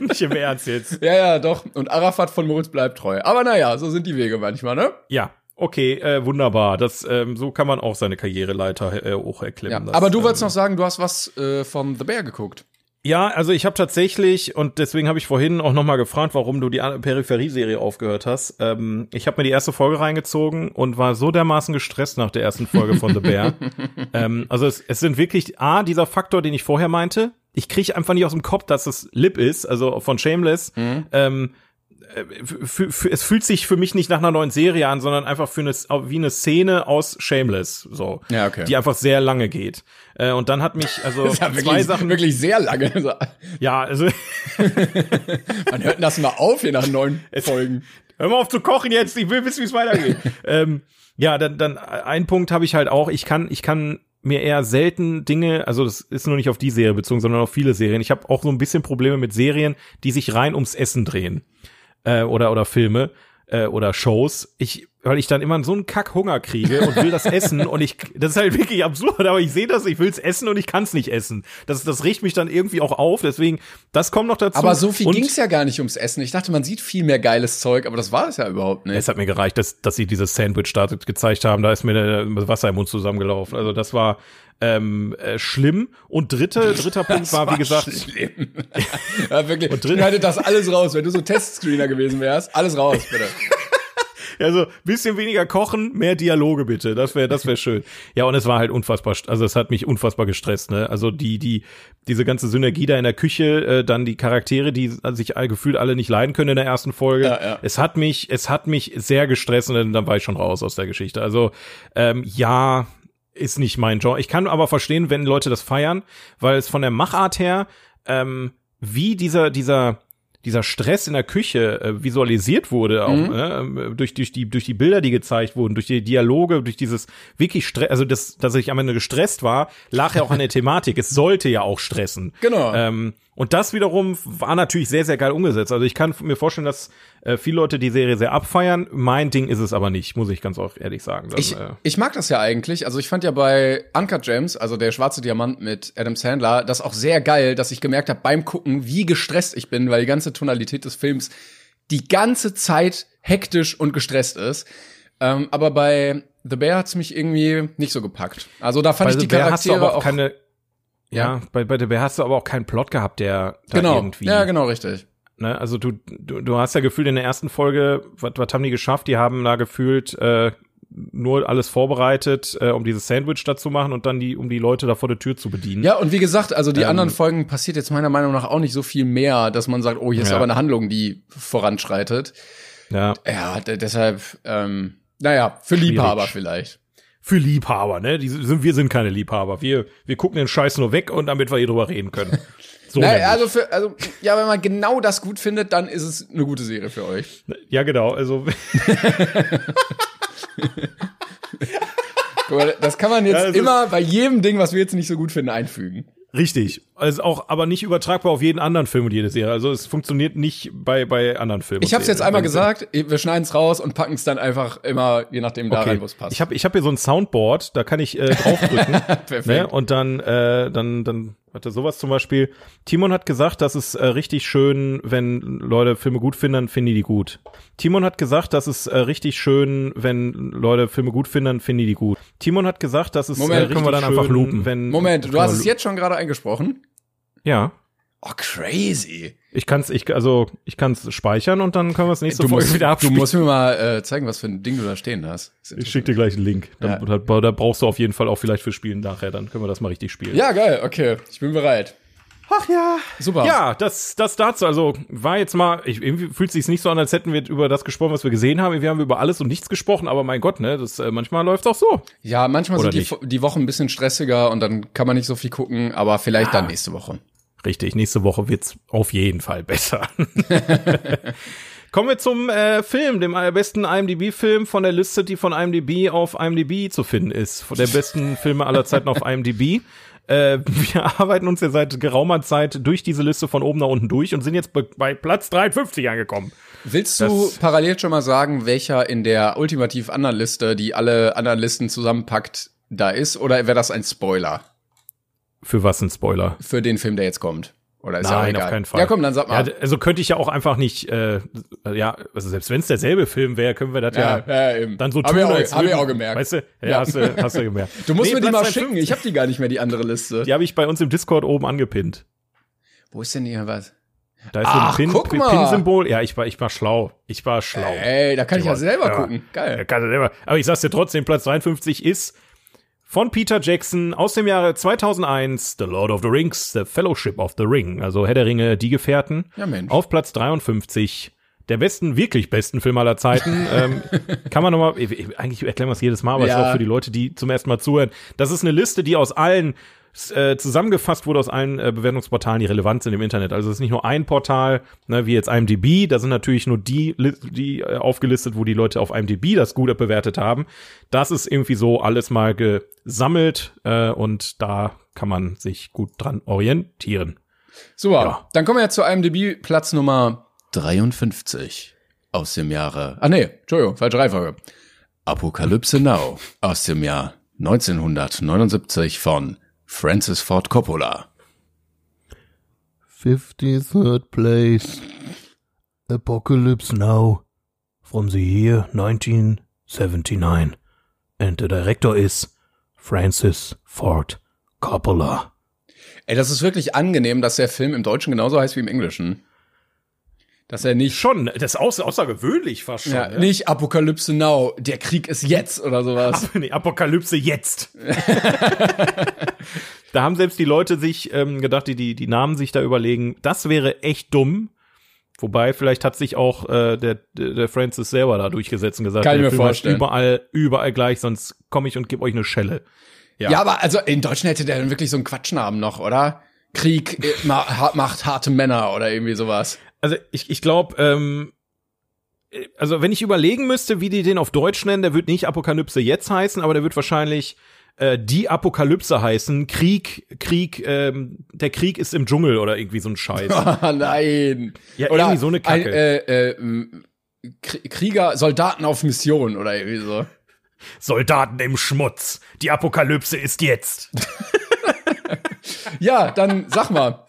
Nicht im Ernst jetzt. Ja, ja, doch. Und Arafat von Moritz bleibt treu. Aber naja, so sind die Wege manchmal, ne? Ja, Okay, äh, wunderbar. Das, ähm, so kann man auch seine Karriereleiter äh, hoch erklären. Ja, aber du wolltest ähm, noch sagen, du hast was äh, von The Bear geguckt. Ja, also ich habe tatsächlich, und deswegen habe ich vorhin auch nochmal gefragt, warum du die Peripherie-Serie aufgehört hast. Ähm, ich habe mir die erste Folge reingezogen und war so dermaßen gestresst nach der ersten Folge von The Bear. ähm, also es, es sind wirklich, A, dieser Faktor, den ich vorher meinte, ich kriege einfach nicht aus dem Kopf, dass es Lip ist, also von Shameless. Mhm. Ähm, es fühlt sich für mich nicht nach einer neuen Serie an, sondern einfach für eine, wie eine Szene aus Shameless, so, ja, okay. die einfach sehr lange geht. Äh, und dann hat mich also ja zwei wirklich, Sachen wirklich sehr lange. Ja, also man hört das mal auf hier nach neun Folgen. Hör mal auf zu kochen jetzt, ich will wissen, wie es weitergeht. ähm, ja, dann, dann ein Punkt habe ich halt auch. Ich kann, ich kann mir eher selten Dinge, also das ist nur nicht auf die Serie bezogen, sondern auf viele Serien. Ich habe auch so ein bisschen Probleme mit Serien, die sich rein ums Essen drehen äh, oder oder Filme äh, oder Shows. Ich weil ich dann immer so einen Kack Hunger kriege und will das essen und ich das ist halt wirklich absurd, aber ich sehe das, ich will es essen und ich kann es nicht essen. Das das riecht mich dann irgendwie auch auf, deswegen das kommt noch dazu. Aber so viel ging es ja gar nicht ums Essen. Ich dachte, man sieht viel mehr geiles Zeug, aber das war es ja überhaupt nicht. Es hat mir gereicht, dass dass sie dieses Sandwich da gezeigt haben, da ist mir das Wasser im Mund zusammengelaufen. Also das war ähm, äh, schlimm. Und dritte, dritter Punkt war, war, wie gesagt. Schlimm. ja, wirklich. Und dritte, das alles raus. Wenn du so Testscreener gewesen wärst, alles raus, bitte. Also bisschen weniger kochen, mehr Dialoge bitte. Das wäre das wäre schön. Ja, und es war halt unfassbar, also es hat mich unfassbar gestresst, ne? Also die die diese ganze Synergie da in der Küche, äh, dann die Charaktere, die sich all, gefühlt alle nicht leiden können in der ersten Folge. Ja, ja. Es hat mich es hat mich sehr gestresst und dann, dann war ich schon raus aus der Geschichte. Also ähm, ja, ist nicht mein Genre. Ich kann aber verstehen, wenn Leute das feiern, weil es von der Machart her, ähm, wie dieser, dieser, dieser Stress in der Küche äh, visualisiert wurde, auch mhm. äh, durch, durch, die, durch die Bilder, die gezeigt wurden, durch die Dialoge, durch dieses wirklich Stress, also das, dass ich am Ende gestresst war, lag ja auch an der Thematik. Es sollte ja auch stressen. Genau. Ähm, und das wiederum war natürlich sehr, sehr geil umgesetzt. Also ich kann mir vorstellen, dass äh, viele Leute die Serie sehr abfeiern. Mein Ding ist es aber nicht, muss ich ganz auch ehrlich sagen. Dann, ich, äh ich mag das ja eigentlich. Also ich fand ja bei Uncut Gems, also der schwarze Diamant mit Adam Sandler, das auch sehr geil, dass ich gemerkt habe beim Gucken, wie gestresst ich bin, weil die ganze Tonalität des Films die ganze Zeit hektisch und gestresst ist. Ähm, aber bei The Bear hat's mich irgendwie nicht so gepackt. Also da fand bei ich die Charaktere auch keine ja, bei, bei The Bear hast du aber auch keinen Plot gehabt, der da genau. irgendwie. Ja, genau, richtig. Ne, also du, du, du hast ja gefühlt in der ersten Folge, was, was haben die geschafft? Die haben da gefühlt äh, nur alles vorbereitet, äh, um dieses Sandwich da zu machen und dann die, um die Leute da vor der Tür zu bedienen. Ja, und wie gesagt, also die ähm, anderen Folgen passiert jetzt meiner Meinung nach auch nicht so viel mehr, dass man sagt, oh, hier ist ja. aber eine Handlung, die voranschreitet. Ja. Ja, deshalb, ähm, naja, für Liebhaber Schwierig. vielleicht für Liebhaber, ne? Die sind, wir sind keine Liebhaber. Wir, wir gucken den Scheiß nur weg und damit wir hier drüber reden können. So naja, also für, also, ja, wenn man genau das gut findet, dann ist es eine gute Serie für euch. Ja, genau, also. Das kann man jetzt ja, immer bei jedem Ding, was wir jetzt nicht so gut finden, einfügen. Richtig. Also auch, aber nicht übertragbar auf jeden anderen Film und jede Serie. Also es funktioniert nicht bei, bei anderen Filmen. Ich habe es jetzt einmal gesagt, wir schneiden es raus und packen es dann einfach immer, je nachdem, da okay. rein, wo es passt. Ich habe ich hab hier so ein Soundboard, da kann ich äh, draufdrücken. Perfekt. Ne? Und dann, äh, dann, dann Warte, sowas zum Beispiel. Timon hat gesagt, dass es äh, richtig schön, wenn Leute Filme gut finden, dann finden die gut. Timon hat gesagt, dass es äh, richtig schön, wenn Leute Filme gut finden, dann finden die gut. Timon hat gesagt, dass es Moment, äh, können wir dann schön, einfach loopen, wenn Moment, du hast es jetzt schon gerade eingesprochen? Ja. Oh, crazy. Ich kann's, ich, also, ich kann's speichern und dann können wir es nächste Du Folge musst, wieder du abspielen. musst mir mal äh, zeigen, was für ein Ding du da stehen hast. ich schick dir gleich einen Link. Da, Ja. da, da brauchst du auf jeden Fall auch vielleicht für Spielen nachher, dann können wir das mal richtig spielen. Ja, geil, okay. Ich bin bereit. Ach ja. Super. Ja, das, das dazu. Also war jetzt mal, ich, irgendwie fühlt sich's nicht so an, als hätten wir über das gesprochen, was wir gesehen haben. Wir haben über alles und nichts gesprochen, aber mein Gott, ne, das äh, manchmal läuft's auch so. Ja, manchmal Oder sind die, die Wochen ein bisschen stressiger und dann kann man nicht so viel gucken, aber vielleicht dann nächste Woche. Richtig, nächste Woche wird's auf jeden Fall besser. Kommen wir zum äh, Film, dem besten IMDb-Film von der Liste, die von IMDb auf IMDb zu finden ist. Von der besten Filme aller Zeiten auf IMDb. Äh, wir arbeiten uns ja seit geraumer Zeit durch diese Liste von oben nach unten durch und sind jetzt bei, Platz 53 angekommen. Willst du Das- parallel schon mal sagen, welcher in der ultimativ anderen Liste, die alle anderen Listen zusammenpackt, da ist? Oder wäre das ein Spoiler Für was ein Spoiler? für den Film, der jetzt kommt? Oder ist ja auch Nein, egal? auf keinen Fall. Ja, komm, dann sag mal. Ja, also könnte ich ja auch einfach nicht, äh, ja, also selbst wenn es derselbe Film wäre, können wir das ja, ja, eben. dann so hab tun, ich auch, als hab ich auch gemerkt. Weißt du? Ja, Ja. Hast, du, hast du gemerkt. du musst Nee, mir die mal 53, schicken. Ich habe die gar nicht mehr, die andere Liste. Die habe ich bei uns im Discord oben angepinnt. Wo ist denn hier was? Da ist Ach, so ein Pin-. Pin-Symbol. ja, ich war, ich war schlau. Ich war schlau. Ey, da kann ich ja selber Ja. gucken. Ja, Geil. kann er selber. Aber ich sag's dir trotzdem, Platz 53 ist von Peter Jackson aus dem Jahre 2001, The Lord of the Rings, The Fellowship of the Ring, also Herr der Ringe, Die Gefährten. Ja, Mensch. Auf Platz 53, der besten, wirklich besten Film aller Zeiten. ähm, kann man nochmal, eigentlich erklären wir es jedes Mal, aber es Ja. ist auch für die Leute, die zum ersten Mal zuhören. Das ist eine Liste, die aus allen äh, zusammengefasst wurde aus allen äh, Bewertungsportalen, die relevant sind im Internet. Also es ist nicht nur ein Portal, ne, wie jetzt IMDb, da sind natürlich nur die, die äh, aufgelistet, wo die Leute auf IMDb das gut bewertet haben. Das ist irgendwie so alles mal gesammelt äh, und da kann man sich gut dran orientieren. Super. Ja. Dann kommen wir jetzt zu IMDb Platz Nummer 53 aus dem Jahre. Ah nee, Entschuldigung, falsche Reihenfolge. Apokalypse Now aus dem Jahr 1979 von Francis Ford Coppola. 53rd place. Apocalypse Now. From the year 1979. And the director is Francis Ford Coppola. Ey, das ist wirklich angenehm, dass der Film im Deutschen genauso heißt wie im Englischen. Dass er nicht Schon, das ist außer, außergewöhnlich fast schon. ja, ne? nicht Apokalypse Now, der Krieg ist jetzt oder sowas. nee, Apokalypse jetzt. da haben selbst die Leute sich ähm, gedacht, die, die die Namen sich da überlegen, das wäre echt dumm. Wobei, vielleicht hat sich auch äh, der, der Francis selber da durchgesetzt und gesagt, Kann ich mir Film vorstellen. überall, überall gleich, sonst komme ich und gebe euch eine Schelle. Ja. aber also in Deutschen hätte der dann wirklich so einen Quatschnamen noch, oder? Krieg äh, macht harte Männer oder irgendwie sowas. Also ich, ich glaube, ähm, äh, also wenn ich überlegen müsste, wie die den auf Deutsch nennen, der wird nicht Apokalypse jetzt heißen, aber der wird wahrscheinlich äh, die Apokalypse heißen. Krieg, Krieg, ähm, der Krieg ist im Dschungel oder irgendwie so ein Scheiß. Ah, nein. Ja, oder irgendwie so eine Kacke. Ein, äh, äh, Krieger, Soldaten auf Mission oder irgendwie so. Soldaten im Schmutz. Die Apokalypse ist jetzt. Ja, dann sag mal.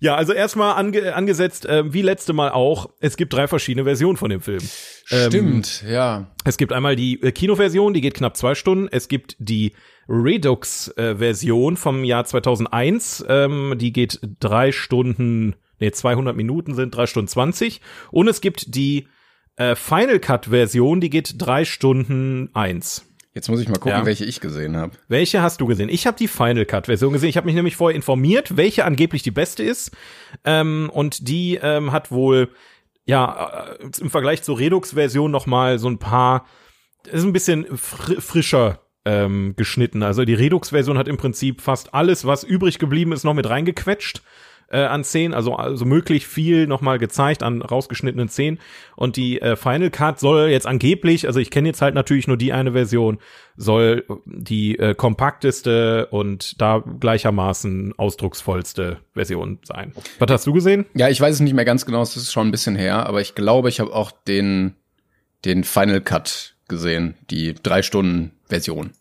Ja, also erstmal ange angesetzt, äh, wie letzte Mal auch, es gibt drei verschiedene Versionen von dem Film. Ähm, Stimmt, ja. Es gibt einmal die äh, Kinoversion, die geht knapp zwei Stunden. Es gibt die Redux-Version vom Jahr 2001, ähm, die geht drei Stunden, nee, 200 Minuten sind drei Stunden 20. Und es gibt die äh, Final Cut-Version, die geht drei Stunden eins. Jetzt muss ich mal gucken, Ja. welche ich gesehen habe. Welche hast du gesehen? Ich habe die Final Cut Version gesehen. Ich habe mich nämlich vorher informiert, welche angeblich die beste ist. Ähm, und die ähm, hat wohl ja äh, im Vergleich zur Redux Version noch mal so ein paar ist ein bisschen fr frischer ähm, geschnitten. Also die Redux Version hat im Prinzip fast alles, was übrig geblieben ist, noch mit reingequetscht äh, an Szenen, also also möglich viel nochmal gezeigt an rausgeschnittenen Szenen. Und die äh, Final Cut soll jetzt angeblich, also ich kenne jetzt halt natürlich nur die eine Version, soll die äh, kompakteste und da gleichermaßen ausdrucksvollste Version sein. Was hast du gesehen? Ja, ich weiß es nicht mehr ganz genau, es ist schon ein bisschen her, aber ich glaube, ich habe auch den, den Final Cut gesehen, die drei Stunden Version.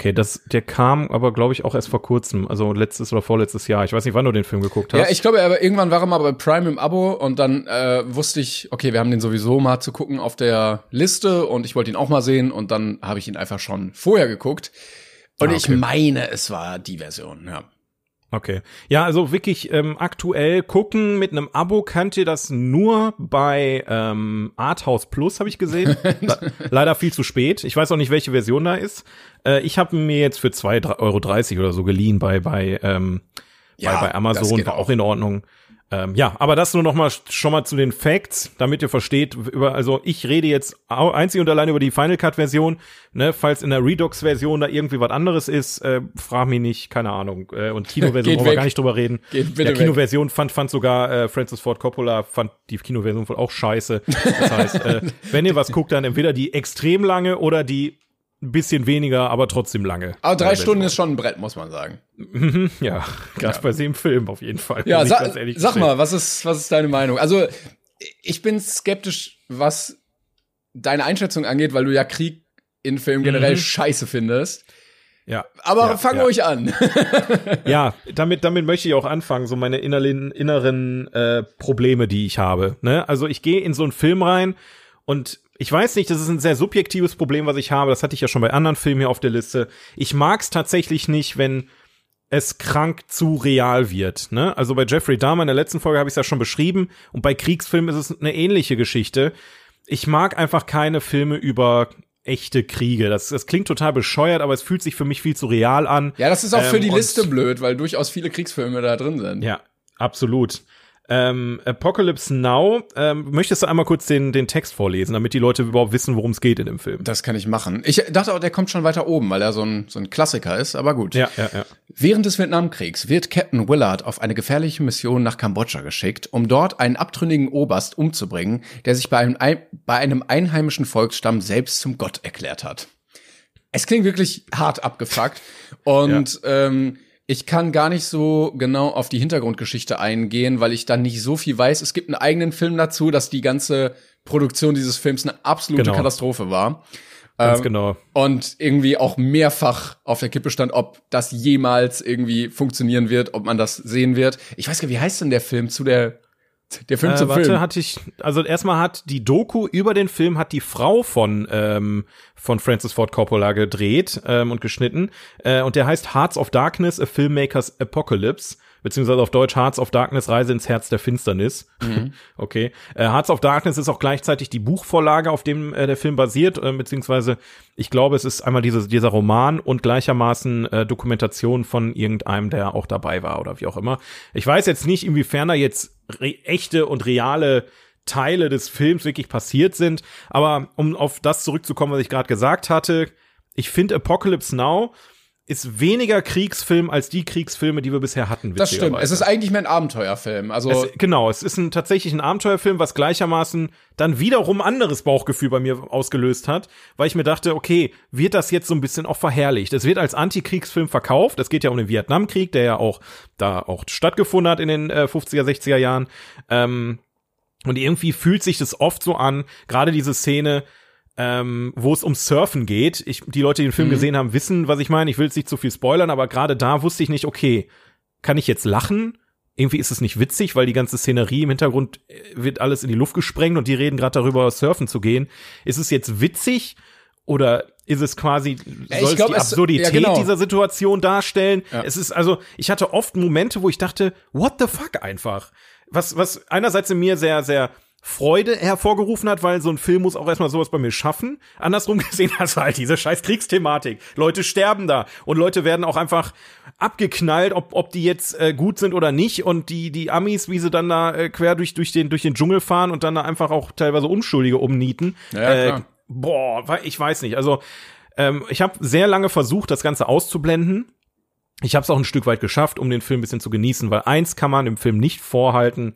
Okay, das, der kam aber, glaube ich, auch erst vor kurzem, also letztes oder vorletztes Jahr. Ich weiß nicht, wann du den Film geguckt hast. Ja, ich glaube, aber irgendwann war er mal bei Prime im Abo und dann äh, wusste ich, okay, wir haben den sowieso mal zu gucken auf der Liste und ich wollte ihn auch mal sehen und dann habe ich ihn einfach schon vorher geguckt. Und Ah, ich okay. meine, es war die Version, ja. Okay. Ja, also wirklich ähm, aktuell gucken mit einem Abo könnt ihr das nur bei ähm, Arthouse Plus, habe ich gesehen. Le leider viel zu spät. Ich weiß auch nicht, welche Version da ist. Äh, ich habe mir jetzt für 2,30 Euro oder so geliehen bei, bei, ähm, Ja, bei, bei Amazon, war auch in Ordnung. Ähm, ja, aber das nur noch mal schon mal zu den Facts, damit ihr versteht, über, also ich rede jetzt einzig und allein über die Final Cut Version, ne, falls in der Redux Version da irgendwie was anderes ist, äh, frag mich nicht, keine Ahnung, äh, und Kinoversion Geht wollen wir gar nicht drüber reden. Geht bitte ja, weg. Kinoversion fand, fand sogar äh, Francis Ford Coppola, fand die Kinoversion wohl auch scheiße. Das heißt, äh, wenn ihr was guckt, dann entweder die extrem lange oder die ein bisschen weniger, aber trotzdem lange. Aber drei Stunden ist schon ein Brett, muss man sagen. Mhm, ja, gerade bei dem Film auf jeden Fall. Ja, sa sag mal, was ist, was ist deine Meinung? Also, ich bin skeptisch, was deine Einschätzung angeht, weil du ja Krieg in Filmen generell Mhm. scheiße findest. Ja. Aber Ja, fang ja. ruhig an. Ja, damit, damit möchte ich auch anfangen, so meine inneren, inneren äh, Probleme, die ich habe. Ne? Also ich gehe in so einen Film rein und ich weiß nicht, das ist ein sehr subjektives Problem, was ich habe. Das hatte ich ja schon bei anderen Filmen hier auf der Liste. Ich mag es tatsächlich nicht, wenn es krank zu real wird. Ne? Also bei Jeffrey Dahmer in der letzten Folge habe ich es ja schon beschrieben und bei Kriegsfilmen ist es eine ähnliche Geschichte. Ich mag einfach keine Filme über echte Kriege. Das, das klingt total bescheuert, aber es fühlt sich für mich viel zu real an. Ja, das ist auch für Ähm, die und- Liste blöd, weil durchaus viele Kriegsfilme da drin sind. Ja, absolut. Ähm, Apocalypse Now, ähm, möchtest du einmal kurz den, den Text vorlesen, damit die Leute überhaupt wissen, worum es geht in dem Film? Das kann ich machen. Ich dachte auch, der kommt schon weiter oben, weil er so ein, so ein Klassiker ist, aber gut. Ja, ja, ja. Während des Vietnamkriegs wird Captain Willard auf eine gefährliche Mission nach Kambodscha geschickt, um dort einen abtrünnigen Oberst umzubringen, der sich bei einem, Ein- bei einem einheimischen Volksstamm selbst zum Gott erklärt hat. Es klingt wirklich hart abgefuckt und ähm, ich kann gar nicht so genau auf die Hintergrundgeschichte eingehen, weil ich da nicht so viel weiß. Es gibt einen eigenen Film dazu, dass die ganze Produktion dieses Films eine absolute Genau. Katastrophe war. Ganz Ähm, genau. und irgendwie auch mehrfach auf der Kippe stand, ob das jemals irgendwie funktionieren wird, ob man das sehen wird. Ich weiß gar nicht, wie heißt denn der Film zu der der Film Äh, zum warte, Film? hatte ich, also erstmal hat die Doku über den Film hat die Frau von ähm, von Francis Ford Coppola gedreht ähm, und geschnitten äh, und der heißt Hearts of Darkness: A Filmmaker's Apocalypse beziehungsweise auf Deutsch Hearts of Darkness Reise ins Herz der Finsternis. okay, äh, Hearts of Darkness ist auch gleichzeitig die Buchvorlage, auf dem äh, der Film basiert, äh, beziehungsweise ich glaube, es ist einmal dieses, dieser Roman und gleichermaßen äh, Dokumentation von irgendeinem, der auch dabei war oder wie auch immer. Ich weiß jetzt nicht, inwiefern da jetzt echte und reale Teile des Films wirklich passiert sind, aber um auf das zurückzukommen, was ich gerade gesagt hatte, ich finde Apocalypse Now ist weniger Kriegsfilm als die Kriegsfilme, die wir bisher hatten. das stimmt. Es ist eigentlich mehr ein Abenteuerfilm. Also Es, genau, es ist ein, tatsächlich ein Abenteuerfilm, was gleichermaßen dann wiederum anderes Bauchgefühl bei mir ausgelöst hat, weil ich mir dachte, okay, wird das jetzt so ein bisschen auch verherrlicht? Es wird als Antikriegsfilm verkauft. Es geht ja um den Vietnamkrieg, der ja auch da auch stattgefunden hat in den äh, 50er, 60er Jahren. Ähm, und irgendwie fühlt sich das oft so an, gerade diese Szene, ähm, wo es um Surfen geht. Ich, die Leute, die den Film gesehen haben, wissen, was ich meine. Ich will jetzt nicht zu viel spoilern, aber gerade da wusste ich nicht, okay, kann ich jetzt lachen? Irgendwie ist es nicht witzig, weil die ganze Szenerie im Hintergrund äh, wird alles in die Luft gesprengt und die reden gerade darüber, surfen zu gehen. Ist es jetzt witzig oder ist es quasi, ich soll es glaub, die es- Absurdität ja, genau. dieser Situation darstellen? Ja. Es ist also, ich hatte oft Momente, wo ich dachte, what the fuck einfach? Was, was einerseits in mir sehr, sehr Freude hervorgerufen hat, weil so ein Film muss auch erstmal sowas bei mir schaffen. Andersrum gesehen hast du halt diese scheiß Kriegsthematik. Leute sterben da und Leute werden auch einfach abgeknallt, ob, ob die jetzt äh, gut sind oder nicht. Und die, die Amis, wie sie dann da äh, quer durch, durch, den, durch den Dschungel fahren und dann da einfach auch teilweise Unschuldige umnieten. Ja, äh, boah, ich weiß nicht. Also ähm, ich habe sehr lange versucht, das Ganze auszublenden. Ich habe es auch ein Stück weit geschafft, um den Film ein bisschen zu genießen, weil eins kann man im Film nicht vorhalten.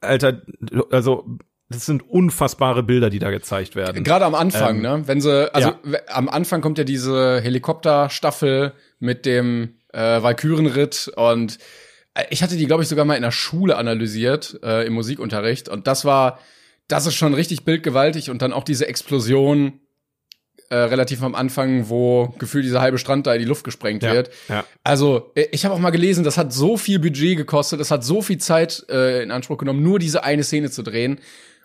Alter, also das sind unfassbare Bilder, die da gezeigt werden. Gerade am Anfang, Ähm, ne? Wenn sie, also ja. am Anfang kommt ja diese Helikopterstaffel mit dem äh, Valkyrenritt und äh, ich hatte die, glaube ich, sogar mal in der Schule analysiert, äh, im Musikunterricht. Und das war, das ist schon richtig bildgewaltig und dann auch diese Explosion äh, relativ am Anfang, wo gefühlt dieser halbe Strand da in die Luft gesprengt Ja, wird. ja. Also, äh, ich habe auch mal gelesen, das hat so viel Budget gekostet, das hat so viel Zeit äh, in Anspruch genommen, nur diese eine Szene zu drehen.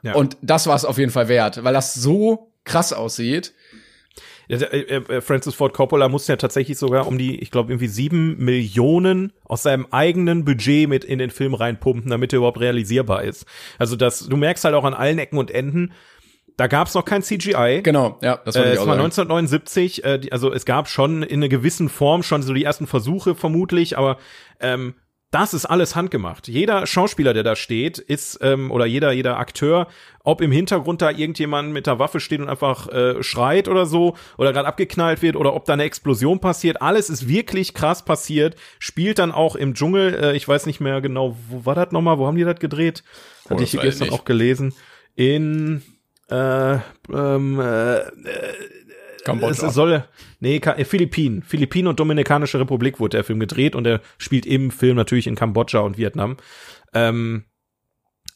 Ja. Und das war es auf jeden Fall wert, weil das so krass aussieht. Äh, äh, Francis Ford Coppola musste ja tatsächlich sogar um die, ich glaube, irgendwie sieben Millionen aus seinem eigenen Budget mit in den Film reinpumpen, damit er überhaupt realisierbar ist. Also das, du merkst halt auch an allen Ecken und Enden, da gab es noch kein CGI. Genau, ja, das war äh, Es war 1979, äh, die, also es gab schon in einer gewissen Form schon so die ersten Versuche vermutlich, aber ähm, das ist alles handgemacht. Jeder Schauspieler, der da steht, ist ähm, oder jeder jeder Akteur, ob im Hintergrund da irgendjemand mit der Waffe steht und einfach äh, schreit oder so oder gerade abgeknallt wird oder ob da eine Explosion passiert, alles ist wirklich krass passiert. Spielt dann auch im Dschungel. Äh, ich weiß nicht mehr genau, wo war das nochmal? Wo haben die das gedreht? Hatte oh, ich gestern auch gelesen. In äh, ähm, äh, Kambodscha. Es soll, nee, äh, Philippinen. Philippinen und Dominikanische Republik wurde der Film gedreht und er spielt im Film natürlich in Kambodscha und Vietnam. Ähm,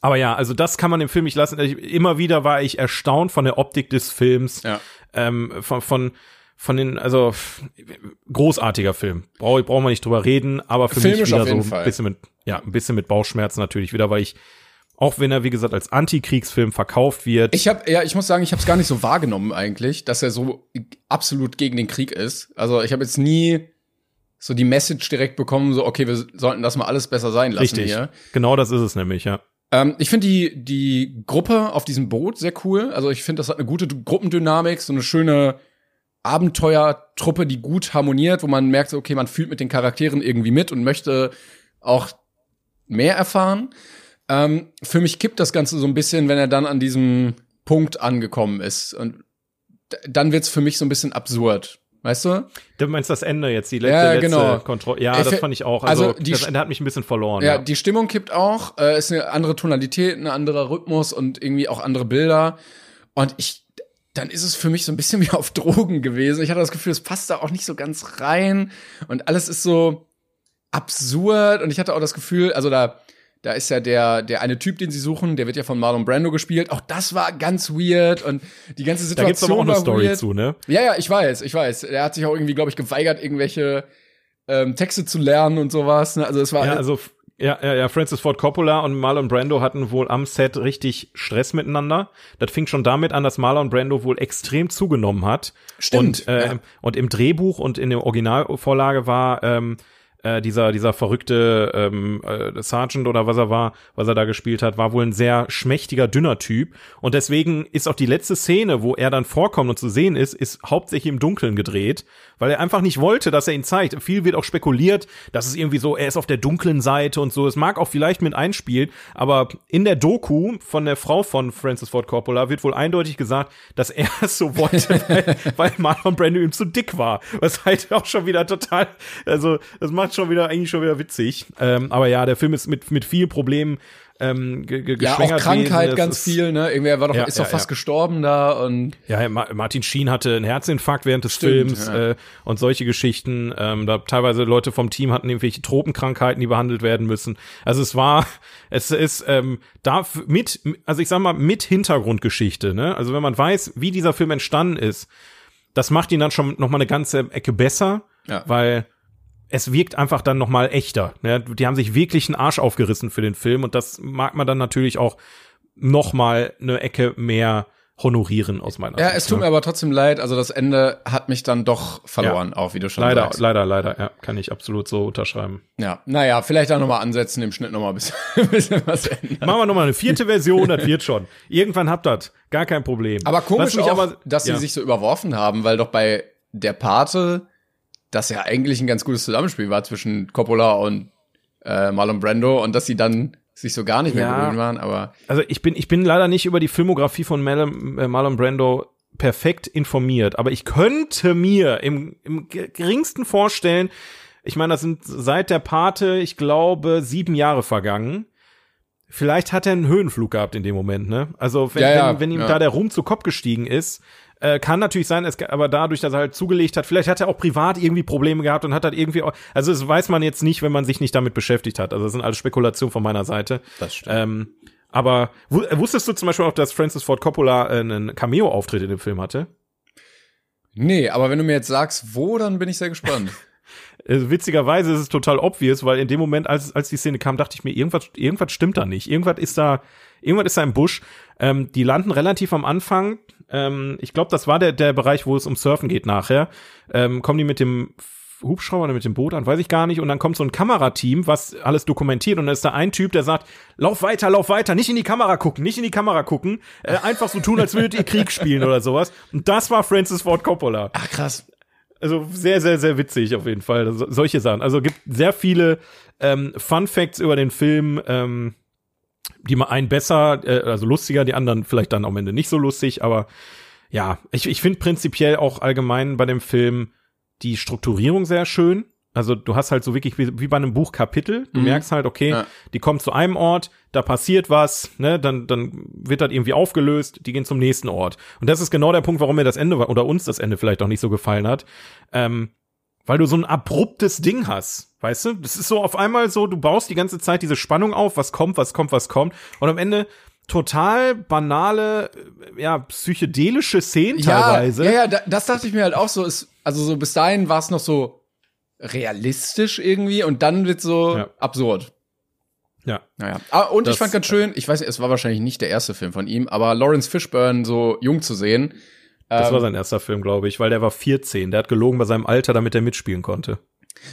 aber ja, also das kann man im Film nicht lassen. Immer wieder war ich erstaunt von der Optik des Films. Ja. Ähm, von, von, von den, also großartiger Film. Brauche brauch man nicht drüber reden, aber für Filmisch mich wieder so ein bisschen mit, ja, ein bisschen mit Bauchschmerzen natürlich wieder, weil ich auch wenn er, wie gesagt, als Antikriegsfilm verkauft wird. Ich habe, ja, ich muss sagen, ich habe es gar nicht so wahrgenommen eigentlich, dass er so absolut gegen den Krieg ist. Also ich habe jetzt nie so die Message direkt bekommen, so okay, wir sollten das mal alles besser sein lassen Richtig. hier. Genau, das ist es nämlich, ja. Ähm, ich finde die die Gruppe auf diesem Boot sehr cool. Also ich finde, das hat eine gute Gruppendynamik, so eine schöne Abenteuertruppe, die gut harmoniert, wo man merkt, okay, man fühlt mit den Charakteren irgendwie mit und möchte auch mehr erfahren. Ähm, für mich kippt das Ganze so ein bisschen, wenn er dann an diesem Punkt angekommen ist. Und dann wird's für mich so ein bisschen absurd. Weißt du? Du meinst das Ende jetzt, die letzte, ja, genau. letzte Kontrolle. Ja, das fand ich auch. Also, also das Ende hat mich ein bisschen verloren. Ja, ja. die Stimmung kippt auch. Äh, ist eine andere Tonalität, ein anderer Rhythmus und irgendwie auch andere Bilder. Und ich, dann ist es für mich so ein bisschen wie auf Drogen gewesen. Ich hatte das Gefühl, es passt da auch nicht so ganz rein. Und alles ist so absurd. Und ich hatte auch das Gefühl, also da, da ist ja der, der eine Typ, den sie suchen, der wird ja von Marlon Brando gespielt. Auch das war ganz weird und die ganze Situation. Da gibt's aber auch eine Story weird. zu, ne? Ja, ja, ich weiß, ich weiß. Er hat sich auch irgendwie, glaube ich, geweigert, irgendwelche ähm, Texte zu lernen und sowas. Ne? Also es war. Ja, also ja, ja, ja, Francis Ford Coppola und Marlon Brando hatten wohl am Set richtig Stress miteinander. Das fing schon damit an, dass Marlon Brando wohl extrem zugenommen hat. Stimmt. Und, äh, ja. und im Drehbuch und in der Originalvorlage war ähm, äh, dieser, dieser verrückte ähm, äh, Sergeant oder was er war, was er da gespielt hat, war wohl ein sehr schmächtiger, dünner Typ. Und deswegen ist auch die letzte Szene, wo er dann vorkommt und zu sehen ist, ist hauptsächlich im Dunkeln gedreht, weil er einfach nicht wollte, dass er ihn zeigt. Viel wird auch spekuliert, dass es irgendwie so, er ist auf der dunklen Seite und so. Es mag auch vielleicht mit einspielen, aber in der Doku von der Frau von Francis Ford Coppola wird wohl eindeutig gesagt, dass er es so wollte, weil, weil Marlon Brando ihm zu dick war. Was halt auch schon wieder total, also das macht schon wieder, eigentlich schon wieder witzig. Ähm, aber ja, der Film ist mit, mit vielen Problemen ähm, ge ja, auch Krankheit gewesen. ganz viel, ne? Irgendwer war doch, ja, ist doch ja, fast ja. gestorben da und ja, Martin Sheen hatte einen Herzinfarkt während des Stimmt, Films äh, und solche Geschichten. Ähm, da teilweise Leute vom Team hatten irgendwelche Tropenkrankheiten, die behandelt werden müssen. Also es war, es ist ähm, da mit, also ich sag mal mit Hintergrundgeschichte, ne? Also wenn man weiß, wie dieser Film entstanden ist, das macht ihn dann schon noch mal eine ganze Ecke besser, weil es wirkt einfach dann noch mal echter. Ne? Die haben sich wirklich einen Arsch aufgerissen für den Film und das mag man dann natürlich auch noch mal eine Ecke mehr honorieren aus meiner Sicht. Ja, es tut ne? mir aber trotzdem leid. Also das Ende hat mich dann doch verloren, ja. auch wie du schon leider, sagst. Leider, leider, ja, kann ich absolut so unterschreiben. Ja, naja, vielleicht auch noch mal ansetzen, im Schnitt noch mal ein bisschen, ein bisschen was ändern. Machen wir noch mal eine vierte Version, das wird schon. Irgendwann habt das, gar kein Problem. Aber komisch auch, aber, dass ja. sie sich so überworfen haben, weil doch bei der Pate das ja eigentlich ein ganz gutes Zusammenspiel war zwischen Coppola und äh, Marlon Brando und dass sie dann sich so gar nicht mehr ja, gewöhnt waren, aber. Also ich bin, ich bin leider nicht über die Filmografie von Marlon, äh, Marlon Brando perfekt informiert, aber ich könnte mir im, im geringsten vorstellen, ich meine, das sind seit der Pate, ich glaube, sieben Jahre vergangen. Vielleicht hat er einen Höhenflug gehabt in dem Moment, ne? Also wenn, ja, ja, wenn, wenn ihm da der Ruhm zu Kopf gestiegen ist, äh, kann natürlich sein, es, aber dadurch, dass er halt zugelegt hat, vielleicht hat er auch privat irgendwie Probleme gehabt und hat halt irgendwie, auch, also das weiß man jetzt nicht, wenn man sich nicht damit beschäftigt hat. Also das sind alles Spekulationen von meiner Seite. Das stimmt. Ähm, aber wusstest du zum Beispiel auch, dass Francis Ford Coppola äh, einen Cameo-Auftritt in dem Film hatte? Nee, aber wenn du mir jetzt sagst, wo, dann bin ich sehr gespannt. Äh, witzigerweise ist es total obvious, weil in dem Moment, als, als die Szene kam, dachte ich mir, irgendwas, irgendwas stimmt da nicht. Irgendwas ist da, irgendwas ist da im Busch. Ähm, die landen relativ am Anfang. Ähm, ich glaube, das war der, der Bereich, wo es um Surfen geht nachher. Ähm, kommen die mit dem Hubschrauber oder mit dem Boot an, weiß ich gar nicht. Und dann kommt so ein Kamerateam, was alles dokumentiert. Und dann ist da ein Typ, der sagt, lauf weiter, lauf weiter, nicht in die Kamera gucken, nicht in die Kamera gucken. Äh, einfach so tun, als würdet ihr Krieg spielen oder sowas. Und das war Francis Ford Coppola. Ach, krass. Also sehr, sehr, sehr witzig auf jeden Fall. So, solche Sachen. Also gibt sehr viele ähm, Fun Facts über den Film, ähm, die mal einen besser, äh, also lustiger, die anderen vielleicht dann am Ende nicht so lustig, aber ja, ich, ich finde prinzipiell auch allgemein bei dem Film die Strukturierung sehr schön. Also du hast halt so wirklich wie, wie bei einem Buch Kapitel. Du Mhm. merkst halt, okay, Ja. die kommen zu einem Ort, da passiert was, ne, dann, dann wird das irgendwie aufgelöst, die gehen zum nächsten Ort. Und das ist genau der Punkt, warum mir das Ende oder uns das Ende vielleicht auch nicht so gefallen hat. Ähm, weil du so ein abruptes Ding hast, weißt du? Das ist so auf einmal so, du baust die ganze Zeit diese Spannung auf, was kommt, was kommt, was kommt. Und am Ende total banale, äh, ja, psychedelische Szenen teilweise. Ja, ja, ja, da, das dachte ich mir halt auch so. Ist, also so bis dahin war es noch so realistisch irgendwie und dann wird so Ja. absurd. Ja. Naja. Ah, und Das- ich fand ganz schön, ich weiß, es war wahrscheinlich nicht der erste Film von ihm, aber Lawrence Fishburne so jung zu sehen. Das ähm, war sein erster Film, glaube ich, weil der war 14. Der hat gelogen bei seinem Alter, damit er mitspielen konnte.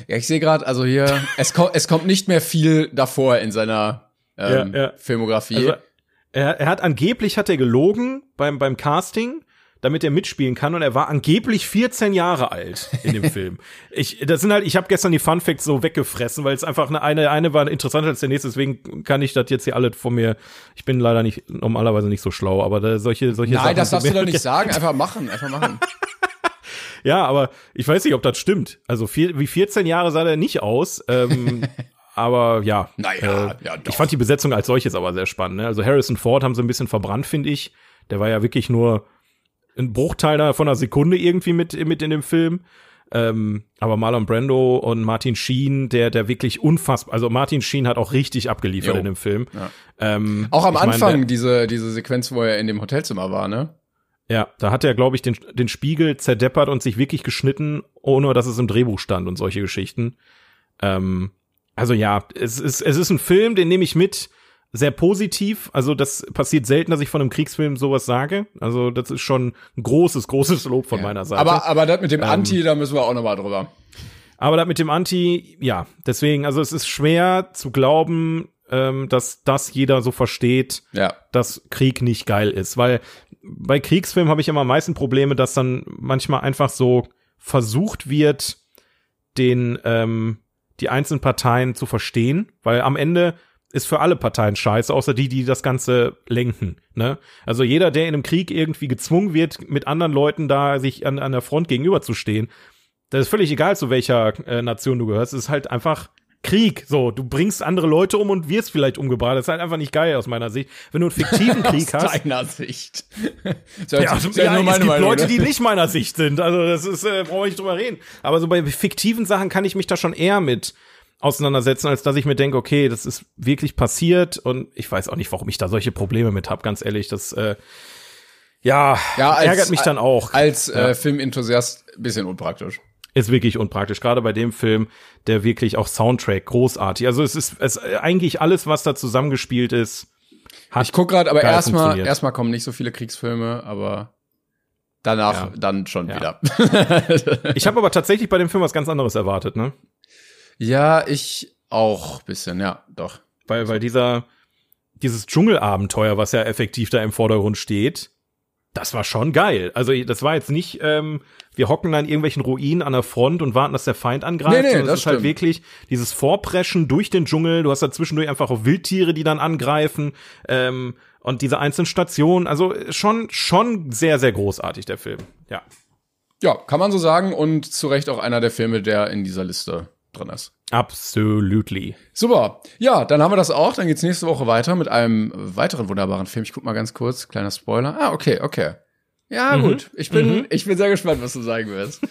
Ja, ich sehe gerade, also hier, es, ko es kommt nicht mehr viel davor in seiner ähm, Ja, ja. Filmografie. Also, er, er hat angeblich hat er gelogen beim, beim Casting, damit er mitspielen kann und er war angeblich 14 Jahre alt in dem Film. Ich, das sind halt, ich habe gestern die Fun Facts so weggefressen, weil es einfach eine, eine, eine war interessanter als der nächste, deswegen kann ich das jetzt hier alle von mir, ich bin leider nicht, normalerweise nicht so schlau, aber da, solche, solche Nein, Sachen das darfst du doch nicht sagen. Einfach machen, einfach machen. Ja, aber ich weiß nicht, ob das stimmt. Also vier, wie 14 Jahre sah der nicht aus. Ähm, aber ja. Naja, ja, doch. Ich fand die Besetzung als solches aber sehr spannend. Ne? Also Harrison Ford haben sie ein bisschen verbrannt, finde ich. Der war ja wirklich nur ein Bruchteil da von einer Sekunde irgendwie mit, mit in dem Film. Ähm, aber Marlon Brando und Martin Sheen, der, der wirklich unfassbar, also Martin Sheen hat auch richtig abgeliefert Jo. in dem Film. Ja. Ähm, Auch am mein, Anfang der- diese, diese Sequenz, wo er in dem Hotelzimmer war, ne? Ja, da hat er, glaube ich, den, den Spiegel zerdeppert und sich wirklich geschnitten, ohne dass es im Drehbuch stand und solche Geschichten. Ähm, also ja, es ist, es ist ein Film, den nehme ich mit, sehr positiv. Also das passiert selten, dass ich von einem Kriegsfilm sowas sage. Also das ist schon ein großes, großes Lob von meiner Seite. Aber, aber das mit dem Ähm, Anti, da müssen wir auch noch mal drüber. Aber da mit dem Anti, ja, deswegen, also es ist schwer zu glauben, ähm, dass das jeder so versteht, Ja. dass Krieg nicht geil ist. Weil bei Kriegsfilmen habe ich immer am meisten Probleme, dass dann manchmal einfach so versucht wird, den, ähm, die einzelnen Parteien zu verstehen, weil am Ende ist für alle Parteien scheiße, außer die, die das Ganze lenken. Ne? Also jeder, der in einem Krieg irgendwie gezwungen wird, mit anderen Leuten da sich an, an der Front gegenüberzustehen, das ist völlig egal, zu welcher äh, Nation du gehörst. Es ist halt einfach Krieg. So, du bringst andere Leute um und wirst vielleicht umgebracht. Das ist halt einfach nicht geil aus meiner Sicht. Wenn du einen fiktiven Krieg Aus hast. deiner Sicht. Ja, also, ja, es gibt Leute, die nicht meiner Sicht sind. Also das ist, äh, brauchen wir nicht drüber reden. Aber so bei fiktiven Sachen kann ich mich da schon eher mit auseinandersetzen, als dass ich mir denke, okay, das ist wirklich passiert und ich weiß auch nicht, warum ich da solche Probleme mit habe, ganz ehrlich. Das äh, ja, Ja, als- ärgert mich dann auch. Als Ja. äh, Filmenthusiast bisschen unpraktisch. ist wirklich unpraktisch, gerade bei dem Film, der wirklich auch Soundtrack großartig. Also es ist es eigentlich alles, was da zusammengespielt ist. Hat Ich guck gerade, aber erstmal erstmal kommen nicht so viele Kriegsfilme, aber danach Ja. dann schon wieder. Ich habe aber tatsächlich bei dem Film was ganz anderes erwartet, ne? Ja, ich auch bisschen, ja, doch. Weil, weil dieser, dieses Dschungelabenteuer, was ja effektiv da im Vordergrund steht, das war schon geil. Also das war jetzt nicht, ähm, wir hocken da in irgendwelchen Ruinen an der Front und warten, dass der Feind angreift. Nee, nee, sondern das es ist halt stimmt. wirklich dieses Vorpreschen durch den Dschungel. Du hast da zwischendurch einfach auch Wildtiere, die dann angreifen. Ähm, und diese einzelnen Stationen. Also schon, schon sehr, sehr großartig, der Film. Ja. Ja, kann man so sagen und zu Recht auch einer der Filme, der in dieser Liste drin ist. Absolutely. Super. Ja, dann haben wir das auch. Dann geht's nächste Woche weiter mit einem weiteren wunderbaren Film. Ich guck mal ganz kurz, kleiner Spoiler. Ah, okay, okay. Ja, Mhm. gut. Ich bin, ich bin sehr gespannt, was du sagen wirst.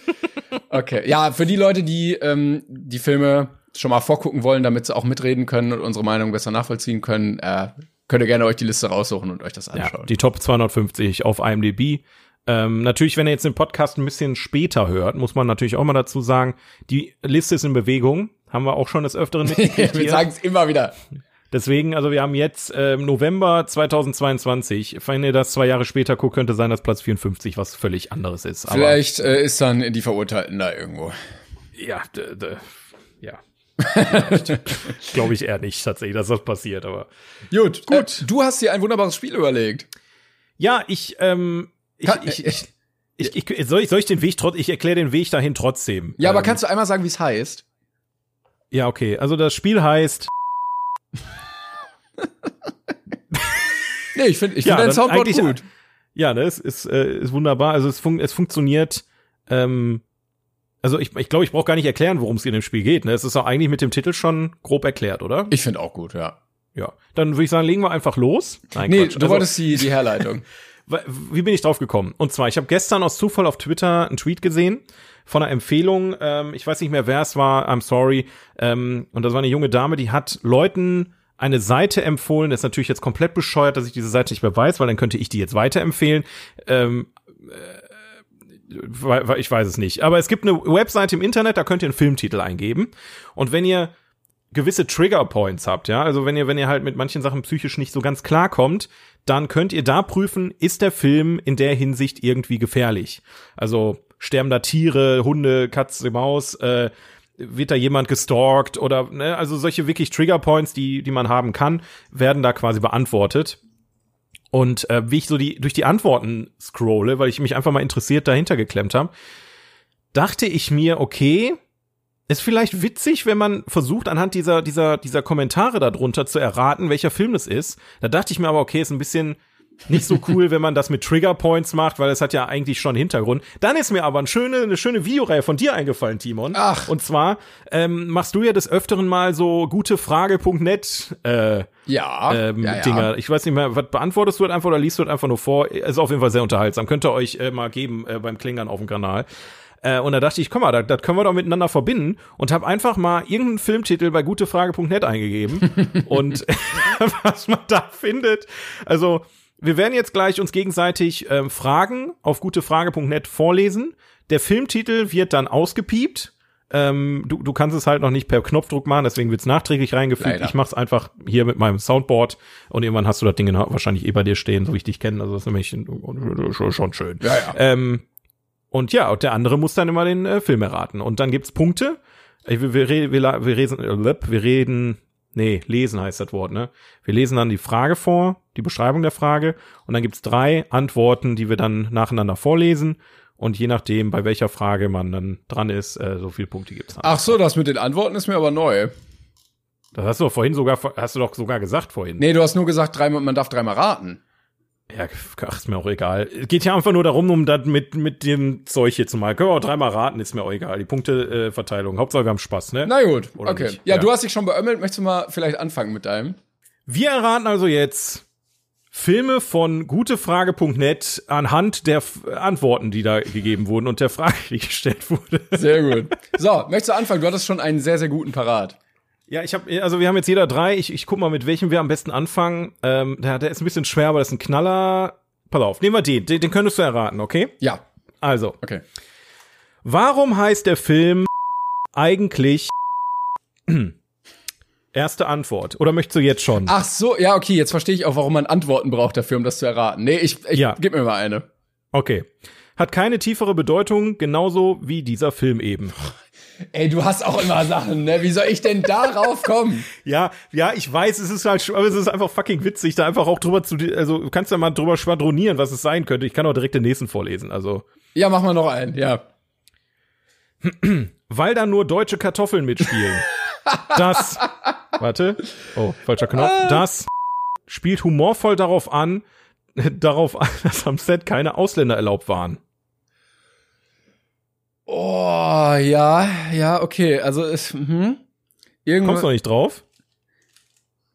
Okay. Ja, für die Leute, die ähm, die Filme schon mal vorgucken wollen, damit sie auch mitreden können und unsere Meinung besser nachvollziehen können, äh, könnt ihr gerne euch die Liste raussuchen und euch das Ja, anschauen. die Top 250 auf IMDb. Ähm, natürlich, wenn ihr jetzt den Podcast ein bisschen später hört, muss man natürlich auch mal dazu sagen, die Liste ist in Bewegung. Haben wir auch schon des Öfteren mitgekriegt. wir sagen es immer wieder. Deswegen, also wir haben jetzt ähm, November 2022. Wenn ihr das zwei Jahre später guckt, könnte sein, dass Platz 54 was völlig anderes ist. Vielleicht äh, ist dann die Verurteilten da irgendwo. ja, ja. Glaube ich eher nicht tatsächlich, dass das passiert, aber. Gut, gut. Äh, du hast dir ein wunderbares Spiel überlegt. Ja, ich, ähm, ich, Kann- ich, ich, ich, ich, soll ich, soll ich den Weg trotz, ich erkläre den Weg dahin trotzdem. Ja, aber ähm, kannst du einmal sagen, wie es heißt? Ja, okay. Also das Spiel heißt, Nee, ich finde ich Ja, find dein Soundboard gut. ja, ne, es ist, äh, ist wunderbar. Also es, fun es funktioniert, ähm, also ich, ich glaube, ich brauche gar nicht erklären, worum es in dem Spiel geht. Ne? Es ist auch eigentlich mit dem Titel schon grob erklärt, oder? Ich finde auch gut, ja. Ja. Dann würde ich sagen, legen wir einfach los. Nein, Nee, Quatsch. du Also- wolltest die, die Herleitung. Wie bin ich drauf gekommen? Und zwar, ich habe gestern aus Zufall auf Twitter einen Tweet gesehen von einer Empfehlung. Ähm, ich weiß nicht mehr, wer es war. I'm sorry. Ähm, und das war eine junge Dame, die hat Leuten eine Seite empfohlen. Das ist natürlich jetzt komplett bescheuert, dass ich diese Seite nicht mehr weiß, weil dann könnte ich die jetzt weiterempfehlen. Ähm, äh, ich weiß es nicht. Aber es gibt eine Webseite im Internet, da könnt ihr einen Filmtitel eingeben. Und wenn ihr gewisse Trigger Points habt, ja, also wenn ihr, wenn ihr halt mit manchen Sachen psychisch nicht so ganz klar kommt, dann könnt ihr da prüfen, ist der Film in der Hinsicht irgendwie gefährlich? Also sterben da Tiere, Hunde, Katze, Maus, äh, wird da jemand gestalkt oder, ne, also solche wirklich Trigger Points, die, die man haben kann, werden da quasi beantwortet. Und äh, wie ich so die durch die Antworten scrolle, weil ich mich einfach mal interessiert dahinter geklemmt habe, dachte ich mir, okay, ist vielleicht witzig, wenn man versucht, anhand dieser, dieser, dieser Kommentare darunter zu erraten, welcher Film es ist. Da dachte ich mir aber, okay, ist ein bisschen nicht so cool, wenn man das mit Trigger Points macht, weil es hat ja eigentlich schon Hintergrund. Dann ist mir aber eine schöne, eine schöne Videoreihe von dir eingefallen, Timon. Ach. Und zwar ähm, machst du ja des Öfteren mal so gutefrage.net äh, Ja, ähm, ja, ja. Dinger. Ich weiß nicht mehr, was beantwortest du halt einfach oder liest du halt einfach nur vor? Ist auf jeden Fall sehr unterhaltsam. Könnt ihr euch äh, mal geben äh, beim Klingern auf dem Kanal. Äh, und da dachte ich, komm mal, das, das können wir doch miteinander verbinden und habe einfach mal irgendeinen Filmtitel bei gutefrage.net eingegeben und was man da findet. Also wir werden jetzt gleich uns gegenseitig ähm, Fragen auf gutefrage.net vorlesen. Der Filmtitel wird dann ausgepiept. Ähm, du, du kannst es halt noch nicht per Knopfdruck machen, deswegen wird's nachträglich reingefügt. Leider. Ich mach's einfach hier mit meinem Soundboard und irgendwann hast du das Ding in- wahrscheinlich eh bei dir stehen, so wie ich dich kenne. Also das ist nämlich schon, schon schön. Ja, ja. Ähm, und ja, und der andere muss dann immer den äh, Film erraten. Und dann gibt's Punkte. Wir, wir, wir, wir, reden, äh, wir reden, nee, lesen heißt das Wort, ne? Wir lesen dann die Frage vor, die Beschreibung der Frage. Und dann gibt's drei Antworten, die wir dann nacheinander vorlesen. Und je nachdem, bei welcher Frage man dann dran ist, äh, so viele Punkte gibt's dann. Ach so, das mit den Antworten ist mir aber neu. Das hast du doch vorhin sogar, hast du doch sogar gesagt vorhin. Nee, du hast nur gesagt, dreimal, man darf dreimal raten. Ja, ach, ist mir auch egal. Es geht ja einfach nur darum, um das mit, mit dem Zeug hier zu machen. Können wir auch dreimal raten, ist mir auch egal. Die Punkteverteilung. Äh. Hauptsache, wir haben Spaß, ne? Na gut, Oder okay. Ja, Ja. du hast dich schon beömmelt. Möchtest du mal vielleicht anfangen mit deinem? Wir erraten also jetzt Filme von gutefrage.net anhand der F Antworten, die da gegeben wurden und der Frage, die gestellt wurde. Sehr gut. So, möchtest du anfangen? Du hattest schon einen sehr, sehr guten Parat. Ja, ich habe, also wir haben jetzt jeder drei. Ich, ich guck mal, mit welchem wir am besten anfangen. Ähm, der, der ist ein bisschen schwer, aber das ist ein Knaller. Pass auf, nehmen wir den. Den, den könntest du erraten, okay? Ja, Also, okay. warum heißt der Film eigentlich Erste Antwort. Oder möchtest du jetzt schon? Ach so, ja, okay, jetzt verstehe ich auch, warum man Antworten braucht dafür, um das zu erraten. Nee, ich, ich Ja. gib mir mal eine. Okay. Hat keine tiefere Bedeutung, genauso wie dieser Film eben. Ey, du hast auch immer Sachen, ne? Wie soll ich denn darauf kommen? Ja, ja, ich weiß, es ist halt, aber es ist einfach fucking witzig, da einfach auch drüber zu, also du kannst ja mal drüber schwadronieren, was es sein könnte. Ich kann auch direkt den nächsten vorlesen. Also, Ja, mach mal noch einen, ja. weil da nur deutsche Kartoffeln mitspielen. das, warte, oh, falscher Knopf. Das spielt humorvoll darauf an, darauf an, dass am Set keine Ausländer erlaubt waren. Oh, ja, ja, okay. Also es, mhm. Irgendwann, Kommst du noch nicht drauf?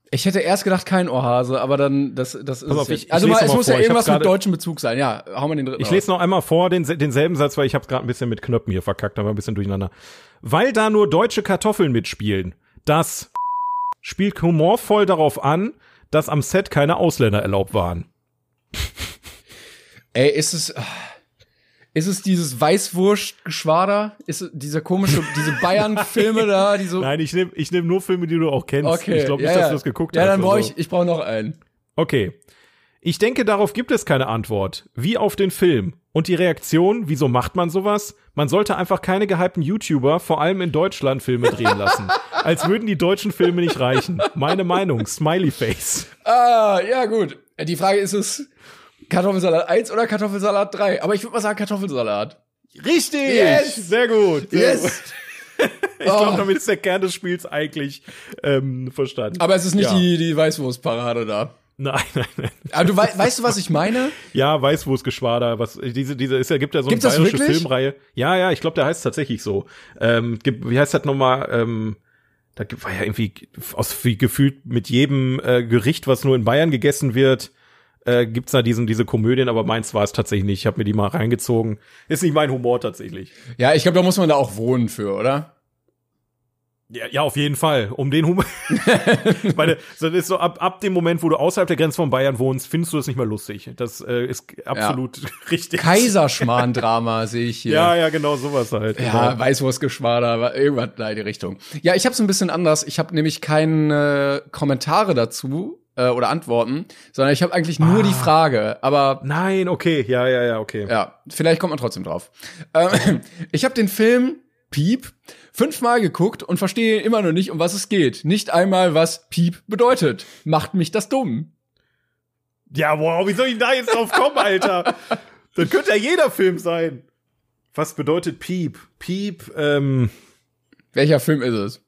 ich hätte erst gedacht, kein Ohrhase, aber dann, das, das ist Pass auf, ich- ich Also mal, es muss vor. ja irgendwas mit deutschem Bezug sein. Ja, hau mal den dritten Ich lese noch einmal vor den, denselben Satz, weil ich habe gerade ein bisschen mit Knöpfen hier verkackt, da war ein bisschen durcheinander. Weil da nur deutsche Kartoffeln mitspielen, das spielt humorvoll darauf an, dass am Set keine Ausländer erlaubt waren. Ey, ist es, Ist es dieses Weißwurst-Geschwader? Ist es dieser komische, diese Bayern-Filme da, die so. Nein, ich nehme ich nehm nur Filme, die du auch kennst. Okay. Ich glaube nicht, ja, dass du das geguckt ja, hast. Ja, dann brauche so. ich, ich brauche noch einen. Okay. Ich denke, darauf gibt es keine Antwort. Wie auf den Film. Und die Reaktion, wieso macht man sowas? Man sollte einfach keine gehypten YouTuber, vor allem in Deutschland, Filme drehen lassen. Als würden die deutschen Filme nicht reichen. Meine Meinung, Smiley Face. Ah, ja, gut. Die Frage ist es Kartoffelsalat 1 oder Kartoffelsalat 3? Aber ich würde mal sagen Kartoffelsalat. Richtig! Yes! Sehr gut. Sehr gut. Yes! Ich glaube, Oh. damit ist der Kern des Spiels eigentlich ähm, verstanden. Aber es ist nicht Ja. die, die Weißwurstparade da. Nein, nein, nein. Aber du wei weißt du, was ich meine? Ja, Weißwurstgeschwader, was diese diese ist ja gibt ja so eine Gibt's bayerische wirklich? Filmreihe. Ja, ja, ich glaube, der heißt tatsächlich so. Ähm, gibt, wie heißt das nochmal? Ähm, da war ja irgendwie aus wie gefühlt mit jedem äh, Gericht, was nur in Bayern gegessen wird, äh, gibt's da diesen diese Komödien, aber meins war es tatsächlich nicht. Ich habe mir die mal reingezogen. Ist nicht mein Humor tatsächlich. Ja, ich glaube, da muss man da auch wohnen für, oder? Ja, ja, auf jeden Fall. Um den Humor. ich meine, so, das ist so ab, ab dem Moment, wo du außerhalb der Grenze von Bayern wohnst, findest du das nicht mehr lustig. Das äh, ist absolut richtig. Kaiserschmarrn-Drama sehe ich hier. Ja, ja, genau sowas halt. Ja, genau. Weißwurstgeschwader, wa- irgendwas in die Richtung. Ja, ich habe es ein bisschen anders. Ich habe nämlich keine Kommentare dazu äh, oder Antworten, sondern ich habe eigentlich nur Ah. die Frage. Aber Nein, okay, ja, ja, ja, okay. ja, vielleicht kommt man trotzdem drauf. Ähm, ich habe den Film Piep fünfmal geguckt und verstehe immer noch nicht, um was es geht. Nicht einmal, was Piep bedeutet. Macht mich das dumm. Ja, wow, wie soll ich da jetzt drauf kommen, Alter? Das könnte ja jeder Film sein. Was bedeutet Piep? Piep, ähm, Welcher Film ist es?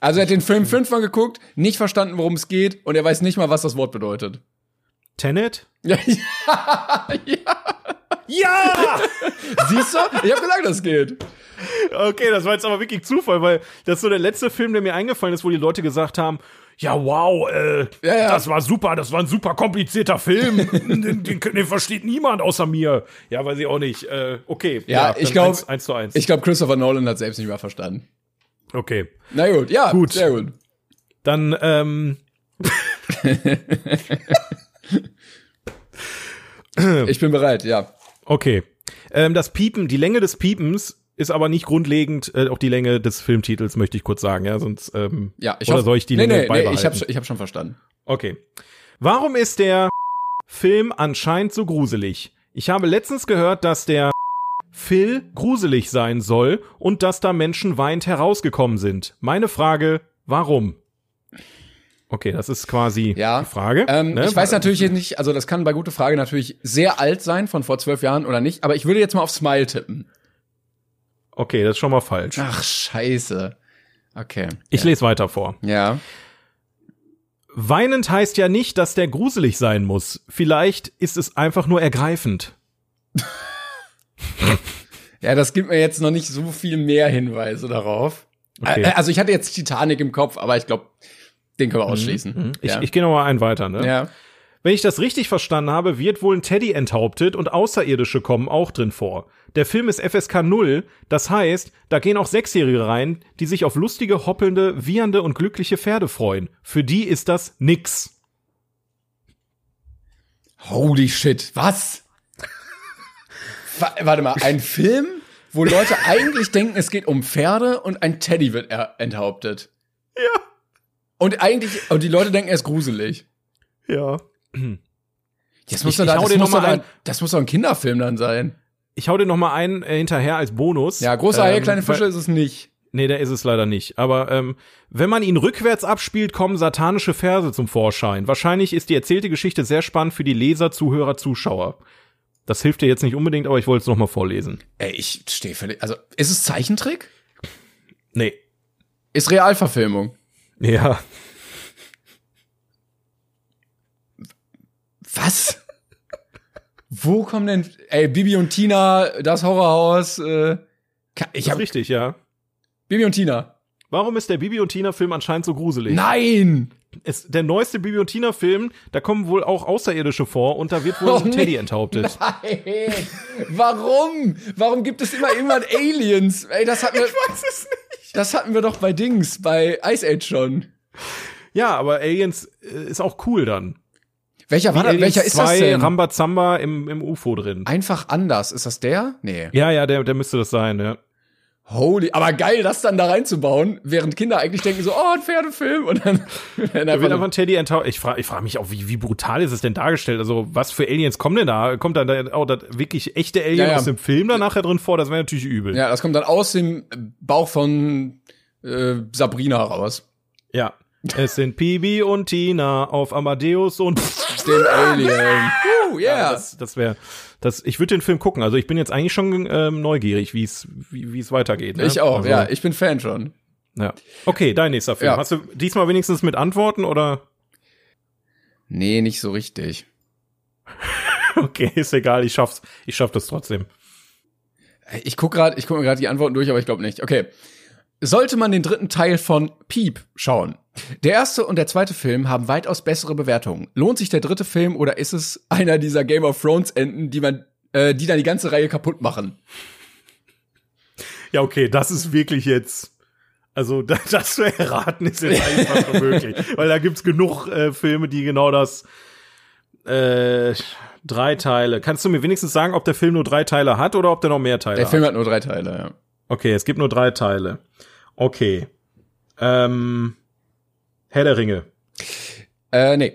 Also er hat den Film fünfmal geguckt, nicht verstanden, worum es geht und er weiß nicht mal, was das Wort bedeutet. Tenet? Ja, ja, ja. Ja! Siehst du? Ich habe gesagt, das geht. Okay, das war jetzt aber wirklich Zufall, weil das ist so der letzte Film, der mir eingefallen ist, wo die Leute gesagt haben, ja, wow, äh, Ja, ja. das war super, das war ein super komplizierter Film. den, den, den versteht niemand außer mir. Ja, weiß ich auch nicht. Äh, okay. Ja, ich dann glaub- Eins, eins zu eins. Ich glaube, Christopher Nolan hat selbst nicht mehr verstanden. Okay. Na gut, ja, Gut. sehr gut. Dann, ähm, Ich bin bereit, ja. Okay. Ähm, das Piepen, die Länge des Piepens ist aber nicht grundlegend, äh, auch die Länge des Filmtitels möchte ich kurz sagen, ja, sonst ähm, Ja, ich oder hoffe- soll ich die nee, Länge nee, nee, beibehalten? ich habe ich hab schon verstanden. Okay. Warum ist der Film anscheinend so gruselig? Ich habe letztens gehört, dass der Phil gruselig sein soll und dass da Menschen weinend herausgekommen sind. Meine Frage, warum? Okay, das ist quasi Ja. die Frage. Ähm, ne? Ich weiß natürlich jetzt nicht, also das kann bei gute Frage natürlich sehr alt sein, von vor zwölf Jahren oder nicht, aber ich würde jetzt mal auf Smile tippen. Okay, das ist schon mal falsch. Ach, scheiße. Okay. Ich lese weiter vor. Ja. Weinend heißt ja nicht, dass der gruselig sein muss. Vielleicht ist es einfach nur ergreifend. Ja, das gibt mir jetzt noch nicht so viel mehr Hinweise darauf. Okay. Äh, Also ich hatte jetzt Titanic im Kopf, aber ich glaube, den können wir ausschließen. Ich, ja. ich gehe noch mal einen weiter. Ne? ja. Wenn ich das richtig verstanden habe, wird wohl ein Teddy enthauptet und Außerirdische kommen auch drin vor. Der Film ist FSK 0, das heißt, da gehen auch Sechsjährige rein, die sich auf lustige, hoppelnde, wiehernde und glückliche Pferde freuen. Für die ist das nix. Holy shit, was? Wa- Warte mal, ein Film, wo Leute eigentlich denken, es geht um Pferde und ein Teddy wird enthauptet. Ja. Und eigentlich, und die Leute denken, er ist gruselig. Ja. Das muss, Ich- da, das, muss da, ein- das muss doch ein Kinderfilm dann sein. Ich hau dir noch mal einen äh, hinterher als Bonus. Ja, große Haie, Ähm, kleine Fische ist es nicht. Nee, der ist es leider nicht. Aber ähm, wenn man ihn rückwärts abspielt, kommen satanische Verse zum Vorschein. Wahrscheinlich ist die erzählte Geschichte sehr spannend für die Leser, Zuhörer, Zuschauer. Das hilft dir jetzt nicht unbedingt, aber ich wollte es noch mal vorlesen. Ey, ich stehe völlig. Also, ist es Zeichentrick? Nee. Ist Realverfilmung? Ja. Was? Wo kommen denn. Ey, Bibi und Tina, das Horrorhaus, äh. Ich hab richtig, ja. Bibi und Tina. Warum ist der Bibi und Tina Film anscheinend so gruselig? Nein! Es, der neueste Bibi und Tina Film, da kommen wohl auch Außerirdische vor und da wird wohl Oh, ein Teddy nee. enthauptet. Nein! Warum? Warum gibt es immer irgendwann Aliens? Ey, das hatten wir. weiß es nicht. Das hatten wir doch bei Dings, bei Ice Age schon. Ja, aber Aliens äh, ist auch cool dann. Welcher war? Aliens Welcher ist das 2 denn? Rambazamba im, im UFO drin. Einfach anders. Ist das der? Nee. Ja, ja, der, der müsste das sein, ja. Holy, aber geil, das dann da reinzubauen, während Kinder eigentlich denken so, oh, ein Pferdefilm und dann werden Da wird einfach einfach ein Teddy enttaucht. Ich frage ich frag mich auch, wie, wie brutal ist es denn dargestellt? Also, was für Aliens kommen denn da? Kommt da da auch das wirklich echte Alien Ja, ja. aus dem Film da nachher drin vor? Das wäre natürlich übel. Ja, das kommt dann aus dem Bauch von äh, Sabrina raus. ja. Es sind Pibi und Tina auf Amadeus und Dem Alien. Uh, Ja, yeah. das, das wäre, das, ich würde den Film gucken. Also ich bin jetzt eigentlich schon ähm, neugierig, wie es wie wie es weitergeht. Ne? ich auch, also, ja. Ich bin Fan schon. ja. Okay, dein nächster Film. Ja. Hast du diesmal wenigstens mit Antworten oder? Nee, nicht so richtig. Okay, ist egal. Ich schaff's. Ich schaff das trotzdem. Ich guck gerade, ich guck mir gerade die Antworten durch, aber ich glaube nicht. Okay. Sollte man den dritten Teil von Piep schauen? Der erste und der zweite Film haben weitaus bessere Bewertungen. Lohnt sich der dritte Film oder ist es einer dieser Game of Thrones Enden, die man, äh, die dann die ganze Reihe kaputt machen? Ja, okay, das ist wirklich jetzt. Also da- das zu erraten ist jetzt fast unmöglich, weil da gibt's genug äh, Filme, die genau das äh, drei Teile. Kannst du mir wenigstens sagen, ob der Film nur drei Teile hat oder ob der noch mehr Teile Der hat? Film hat nur drei Teile, ja. Okay, es gibt nur drei Teile. Okay. Ähm, Herr der Ringe. Äh, nee.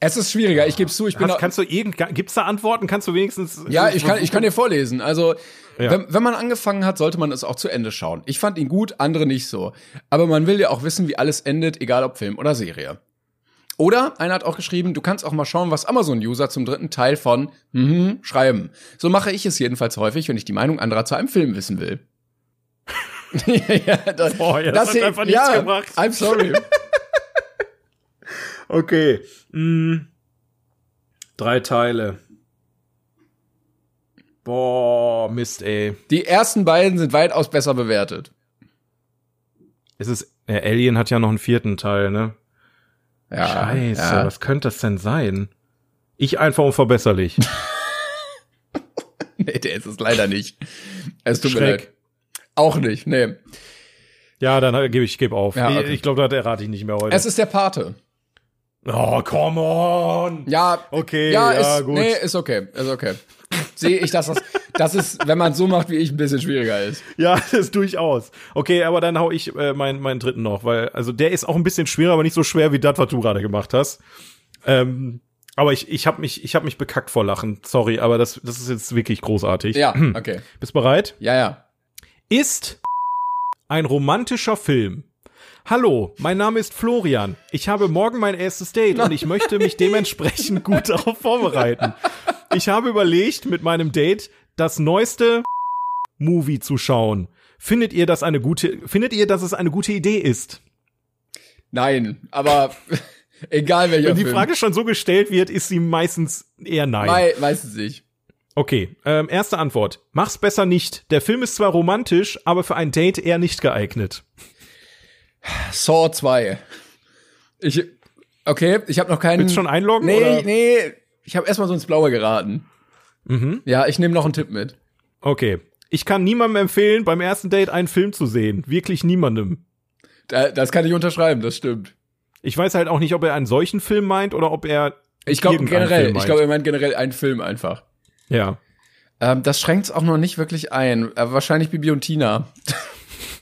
Es ist schwieriger, ich gebe zu, ich bin Hast, da, kannst du irgend, gibt's da Antworten? Kannst du wenigstens Ja, ich kann, ich kann dir vorlesen. Also, Ja. wenn, wenn man angefangen hat, sollte man es auch zu Ende schauen. Ich fand ihn gut, andere nicht so. Aber man will ja auch wissen, wie alles endet, egal ob Film oder Serie. Oder einer hat auch geschrieben, du kannst auch mal schauen, was Amazon-User zum dritten Teil von mhm, schreiben. So mache ich es jedenfalls häufig, wenn ich die Meinung anderer zu einem Film wissen will. Ja, das, Boah, ja, das hat hier- einfach nichts ja, gebracht. I'm sorry. Okay. Mm. Drei Teile. Boah, Mist, ey. Die ersten beiden sind weitaus besser bewertet. Es ist, äh, Alien hat ja noch einen vierten Teil, ne? Ja, Scheiße, ja. was könnte das denn sein? Ich einfach unverbesserlich. Nee, der ist es leider nicht. Es tut mir Schreck. leid. Auch nicht, nee. ja, dann äh, gebe ich, gebe auf. Ja, Ich- okay. Ich glaube, das errate ich nicht mehr heute. Es ist der Pate. oh, come on! Ja, Okay, ja, ja, ist, gut. nee, ist okay, ist okay. Sehe ich, dass das, das ist, wenn man es so macht wie ich, ein bisschen schwieriger ist. Ja, das ist durchaus. Okay, aber dann hau ich äh, meinen, meinen dritten noch, weil, also der ist auch ein bisschen schwerer, aber nicht so schwer wie das, was du gerade gemacht hast. Ähm, aber ich, ich habe mich, ich hab mich bekackt vor Lachen. Sorry, aber das, das ist jetzt wirklich großartig. Ja, okay. Bist bereit? Ja, ja. Ist ein romantischer Film. Hallo, mein Name ist Florian. Ich habe morgen mein erstes Date und ich möchte mich dementsprechend gut darauf vorbereiten. Ich habe überlegt, mit meinem Date das neueste Movie zu schauen. Findet ihr das eine gute, findet ihr, dass es eine gute Idee ist? Nein, aber egal welcher Wenn die Film. Frage schon so gestellt wird, ist sie meistens eher nein. Mei, meistens nicht. Okay, ähm, erste Antwort. Mach's besser nicht. Der Film ist zwar romantisch, aber für ein Date eher nicht geeignet. Saw 2. Ich, okay, ich habe noch keinen. Willst du schon einloggen? Nee, oder? nee, ich habe erstmal so ins Blaue geraten. Mhm. Ja, ich nehme noch einen Tipp mit. Okay. Ich kann niemandem empfehlen, beim ersten Date einen Film zu sehen. Wirklich niemandem. Da, das kann ich unterschreiben, das stimmt. Ich weiß halt auch nicht, ob er einen solchen Film meint oder ob er. Ich glaube generell, ich glaube, er meint generell einen Film einfach. Ja. Ähm, das schränkt es auch noch nicht wirklich ein. Äh, wahrscheinlich Bibi und Tina.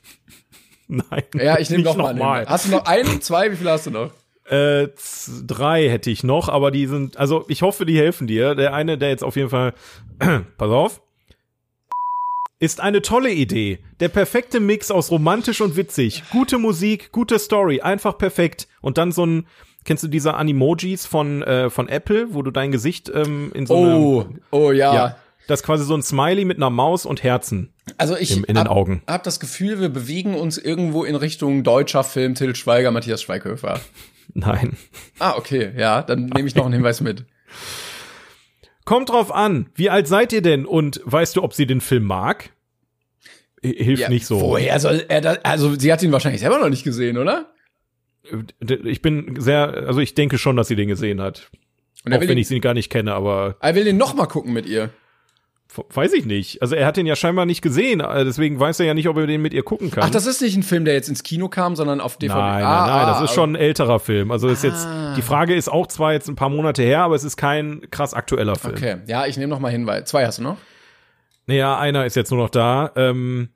Nein. Ja, ich nehme nicht noch mal. nochmal. Hast du noch einen, zwei? Wie viele hast du noch? Äh, drei hätte ich noch, aber die sind, also ich hoffe, die helfen dir. Der eine, der jetzt auf jeden Fall, pass auf, ist eine tolle Idee. Der perfekte Mix aus romantisch und witzig. Gute Musik, gute Story, einfach perfekt. Und dann so ein, kennst du diese Animojis von, äh, von Apple, wo du dein Gesicht ähm, in so Oh, eine, oh ja. ja, das ist quasi so ein Smiley mit einer Maus und Herzen Also ich im, in den hab, Augen. hab das Gefühl, wir bewegen uns irgendwo in Richtung deutscher Film Till Schweiger, Matthias Schweighöfer. Nein. Ah, okay, ja, dann nehme ich noch einen Hinweis mit. Kommt drauf an. Wie alt seid ihr denn? Und weißt du, ob sie den Film mag? Hilft Ja, nicht so. Woher soll er das? Also, sie hat ihn wahrscheinlich selber noch nicht gesehen, oder? Ich bin sehr, also ich denke schon, dass sie den gesehen hat. Und auch wenn ihn, ich sie gar nicht kenne, aber er will den noch mal gucken mit ihr. Weiß ich nicht. Also er hat den ja scheinbar nicht gesehen, äh, deswegen weiß er ja nicht, ob er den mit ihr gucken kann. Ach, das ist nicht ein Film, der jetzt ins Kino kam, sondern auf DVD. Nein, nein, Ah, nein, das ah, ist schon ein älterer Film. Also ist jetzt, Ah. die Frage ist auch zwar jetzt ein paar Monate her, aber es ist kein krass aktueller Film. Okay, ja, ich nehme noch mal hin, weil zwei hast du noch. Naja, einer ist jetzt nur noch da. Ähm,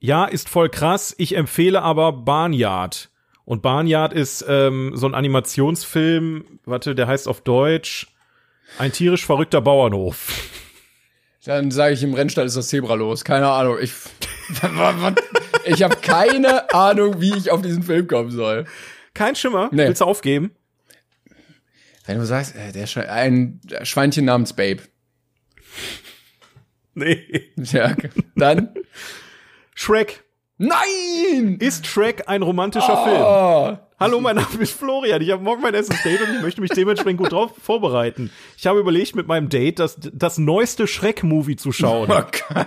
ja, ist voll krass. Ich empfehle aber Barnyard. Und Barnyard ist ähm, so ein Animationsfilm, warte, der heißt auf Deutsch Ein tierisch verrückter Bauernhof. Dann sage ich, im Rennstall ist das Zebra los. Keine Ahnung. Ich, ich habe keine Ahnung, wie ich auf diesen Film kommen soll. Kein Schimmer. Nee. Willst du aufgeben? Wenn du sagst, äh, der Schwe ein Schweinchen namens Babe. Nee. Ja, dann. Shrek. Nein! Ist Shrek ein romantischer Film? Oh. Hallo, mein Name ist Florian. Ich habe morgen mein erstes Date und ich möchte mich dementsprechend gut drauf vorbereiten. Ich habe überlegt, mit meinem Date das, das neueste Shrek-Movie zu schauen. Oh Gott.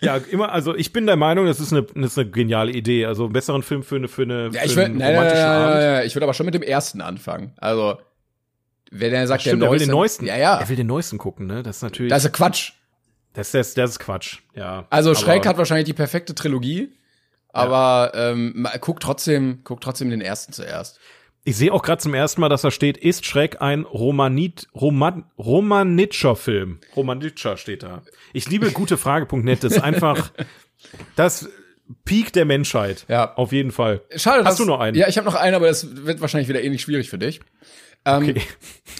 Ja, immer, also ich bin der Meinung, das ist eine, das ist eine geniale Idee. Also einen besseren Film für eine, für eine, Ja, ich für würde einen nein, nein, romantischen nein, Abend. nein, nein, ich würde aber schon mit dem ersten anfangen. Also, wenn er sagt, Stimmt, der er will neueste, den neuesten. Ja, ja. Er will den neuesten gucken, ne? Das ist natürlich. Das ist Quatsch. Das, das, das ist Quatsch. Ja. Also Schreck hat wahrscheinlich die perfekte Trilogie, aber ähm, ma- guck trotzdem, guck trotzdem den ersten zuerst. Ich sehe auch gerade zum ersten Mal, dass da steht, ist Schreck ein Romanit, Roman, Romanitscher Film. Romanitscher steht da. Ich liebe gutefrage.net. Das ist einfach das Peak der Menschheit. Ja. Auf jeden Fall. Schade, Hast dass- du noch einen? Ja, ich habe noch einen, aber das wird wahrscheinlich wieder ähnlich schwierig für dich. Ähm, Okay.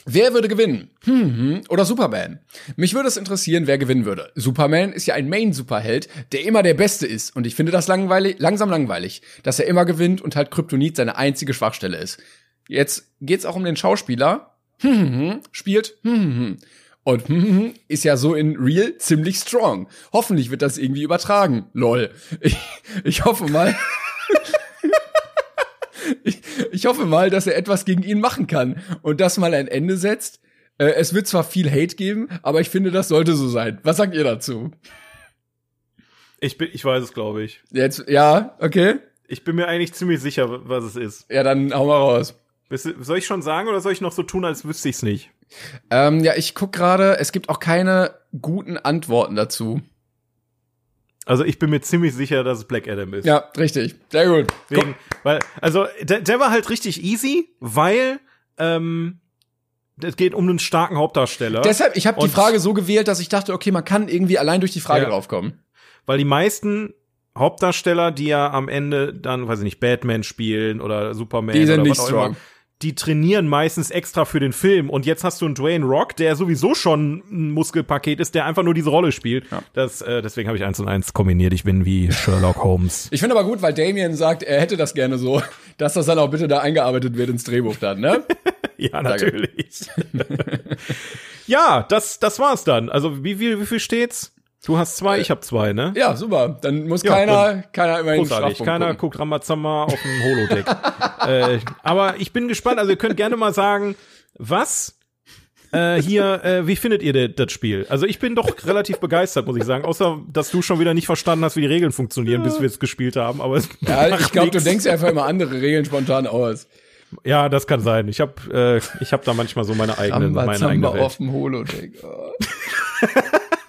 Wer würde gewinnen? Hm, hm, oder Superman? Mich würde es interessieren, wer gewinnen würde. Superman ist ja ein Main-Superheld, der immer der Beste ist. Und ich finde das langweilig, langsam langweilig, dass er immer gewinnt und halt Kryptonit seine einzige Schwachstelle ist. Jetzt geht's auch um den Schauspieler. Hm, hm, hm, spielt hm, hm, hm. Und hm, hm, hm, ist ja so in Real ziemlich strong. Hoffentlich wird das irgendwie übertragen. Lol. Ich, ich hoffe mal. Ich, ich hoffe mal, dass er etwas gegen ihn machen kann und das mal ein Ende setzt. Äh, es wird zwar viel Hate geben, aber ich finde, das sollte so sein. Was sagt ihr dazu? Ich bin, ich weiß es, glaube ich. Jetzt, ja, okay. Ich bin mir eigentlich ziemlich sicher, was es ist. Ja, dann hau mal raus. Soll ich schon sagen oder soll ich noch so tun, als wüsste ich's nicht? Ähm, ja, ich guck gerade, es gibt auch keine guten Antworten dazu. Also ich bin mir ziemlich sicher, dass es Black Adam ist. Ja, richtig. Sehr gut. Deswegen, weil, also, der, der war halt richtig easy, weil, ähm, es geht um einen starken Hauptdarsteller. Deshalb, ich habe die Frage so gewählt, dass ich dachte, okay, man kann irgendwie allein durch die Frage Ja. draufkommen. weil die meisten Hauptdarsteller, die ja am Ende dann, weiß ich nicht, Batman spielen oder Superman Die sind oder nicht was auch strong. immer, die trainieren meistens extra für den Film. Und jetzt hast du einen Dwayne Rock, der sowieso schon ein Muskelpaket ist, der einfach nur diese Rolle spielt. Ja. Das, äh, deswegen habe ich eins und eins kombiniert. Ich bin wie Sherlock Holmes. Ich finde aber gut, weil Damien sagt, er hätte das gerne so, dass das dann auch bitte da eingearbeitet wird ins Drehbuch dann, ne? ja, natürlich. ja, das, das war's dann. Also wie viel, wie viel steht's? Du hast zwei, ich habe zwei, ne? Ja, super. Dann muss Ja, keiner, keiner immerhin Großartig. Keiner gucken. guckt Ramazamba auf dem Holodeck. äh, aber ich bin gespannt. Also ihr könnt gerne mal sagen, was äh, hier, äh, wie findet ihr das Spiel? Also ich bin doch relativ begeistert, muss ich sagen. Außer, dass du schon wieder nicht verstanden hast, wie die Regeln funktionieren, bis wir es gespielt haben. Aber es Ja, ich glaube, du denkst einfach immer andere Regeln spontan aus. Ja, das kann sein. Ich habe äh, ich hab da manchmal so meine eigene, meine eigene Welt. auf dem Holodeck. Oh.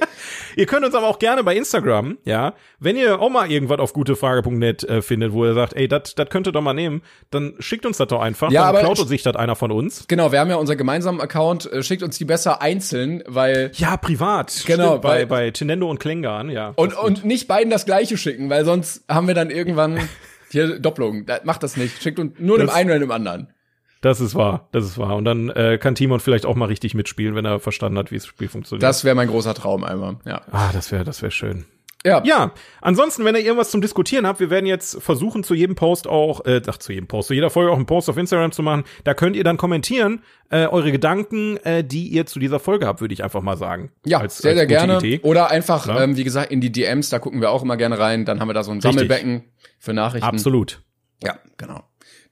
Ihr könnt uns aber auch gerne bei Instagram, ja, wenn ihr auch mal irgendwas auf gutefrage.net äh, findet, wo ihr sagt, ey, das könnt ihr doch mal nehmen, dann schickt uns das doch einfach. Ja, dann aber- klaut sich das einer von uns. Genau, wir haben ja unseren gemeinsamen Account. Äh, Schickt uns die besser einzeln, weil Ja, privat. Genau, Stimmt, bei, bei Tinendo und Klängern, ja. und und nicht beiden das gleiche schicken, weil sonst haben wir dann irgendwann hier Doppelung. Da- Macht das nicht. Schickt uns nur dem Das- einen oder dem anderen. Das ist wahr, das ist wahr. Und dann äh, kann Timon vielleicht auch mal richtig mitspielen, wenn er verstanden hat, wie das Spiel funktioniert. Das wäre mein großer Traum einmal. Ja. ah, das wäre das wäre schön. Ja. Ja, ansonsten, wenn ihr irgendwas zum Diskutieren habt, wir werden jetzt versuchen, zu jedem Post auch, äh, ach, zu jedem Post, zu jeder Folge auch einen Post auf Instagram zu machen. Da könnt ihr dann kommentieren, äh, eure Gedanken, äh, die ihr zu dieser Folge habt, würde ich einfach mal sagen. Ja, Als- sehr, als sehr gerne. Idee. Oder einfach, Klar. ähm, wie gesagt, in die DMs, da gucken wir auch immer gerne rein. Dann haben wir da so ein Richtig. Sammelbecken für Nachrichten. Absolut. Ja, genau.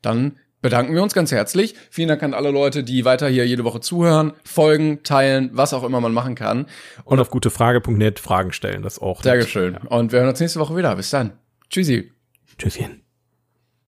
Dann bedanken wir uns ganz herzlich. Vielen Dank an alle Leute, die weiter hier jede Woche zuhören, folgen, teilen, was auch immer man machen kann. Und auf gutefrage.net Fragen stellen, das auch. Sehr nett. schön. Und wir hören uns nächste Woche wieder. Bis dann. Tschüssi. Tschüsschen.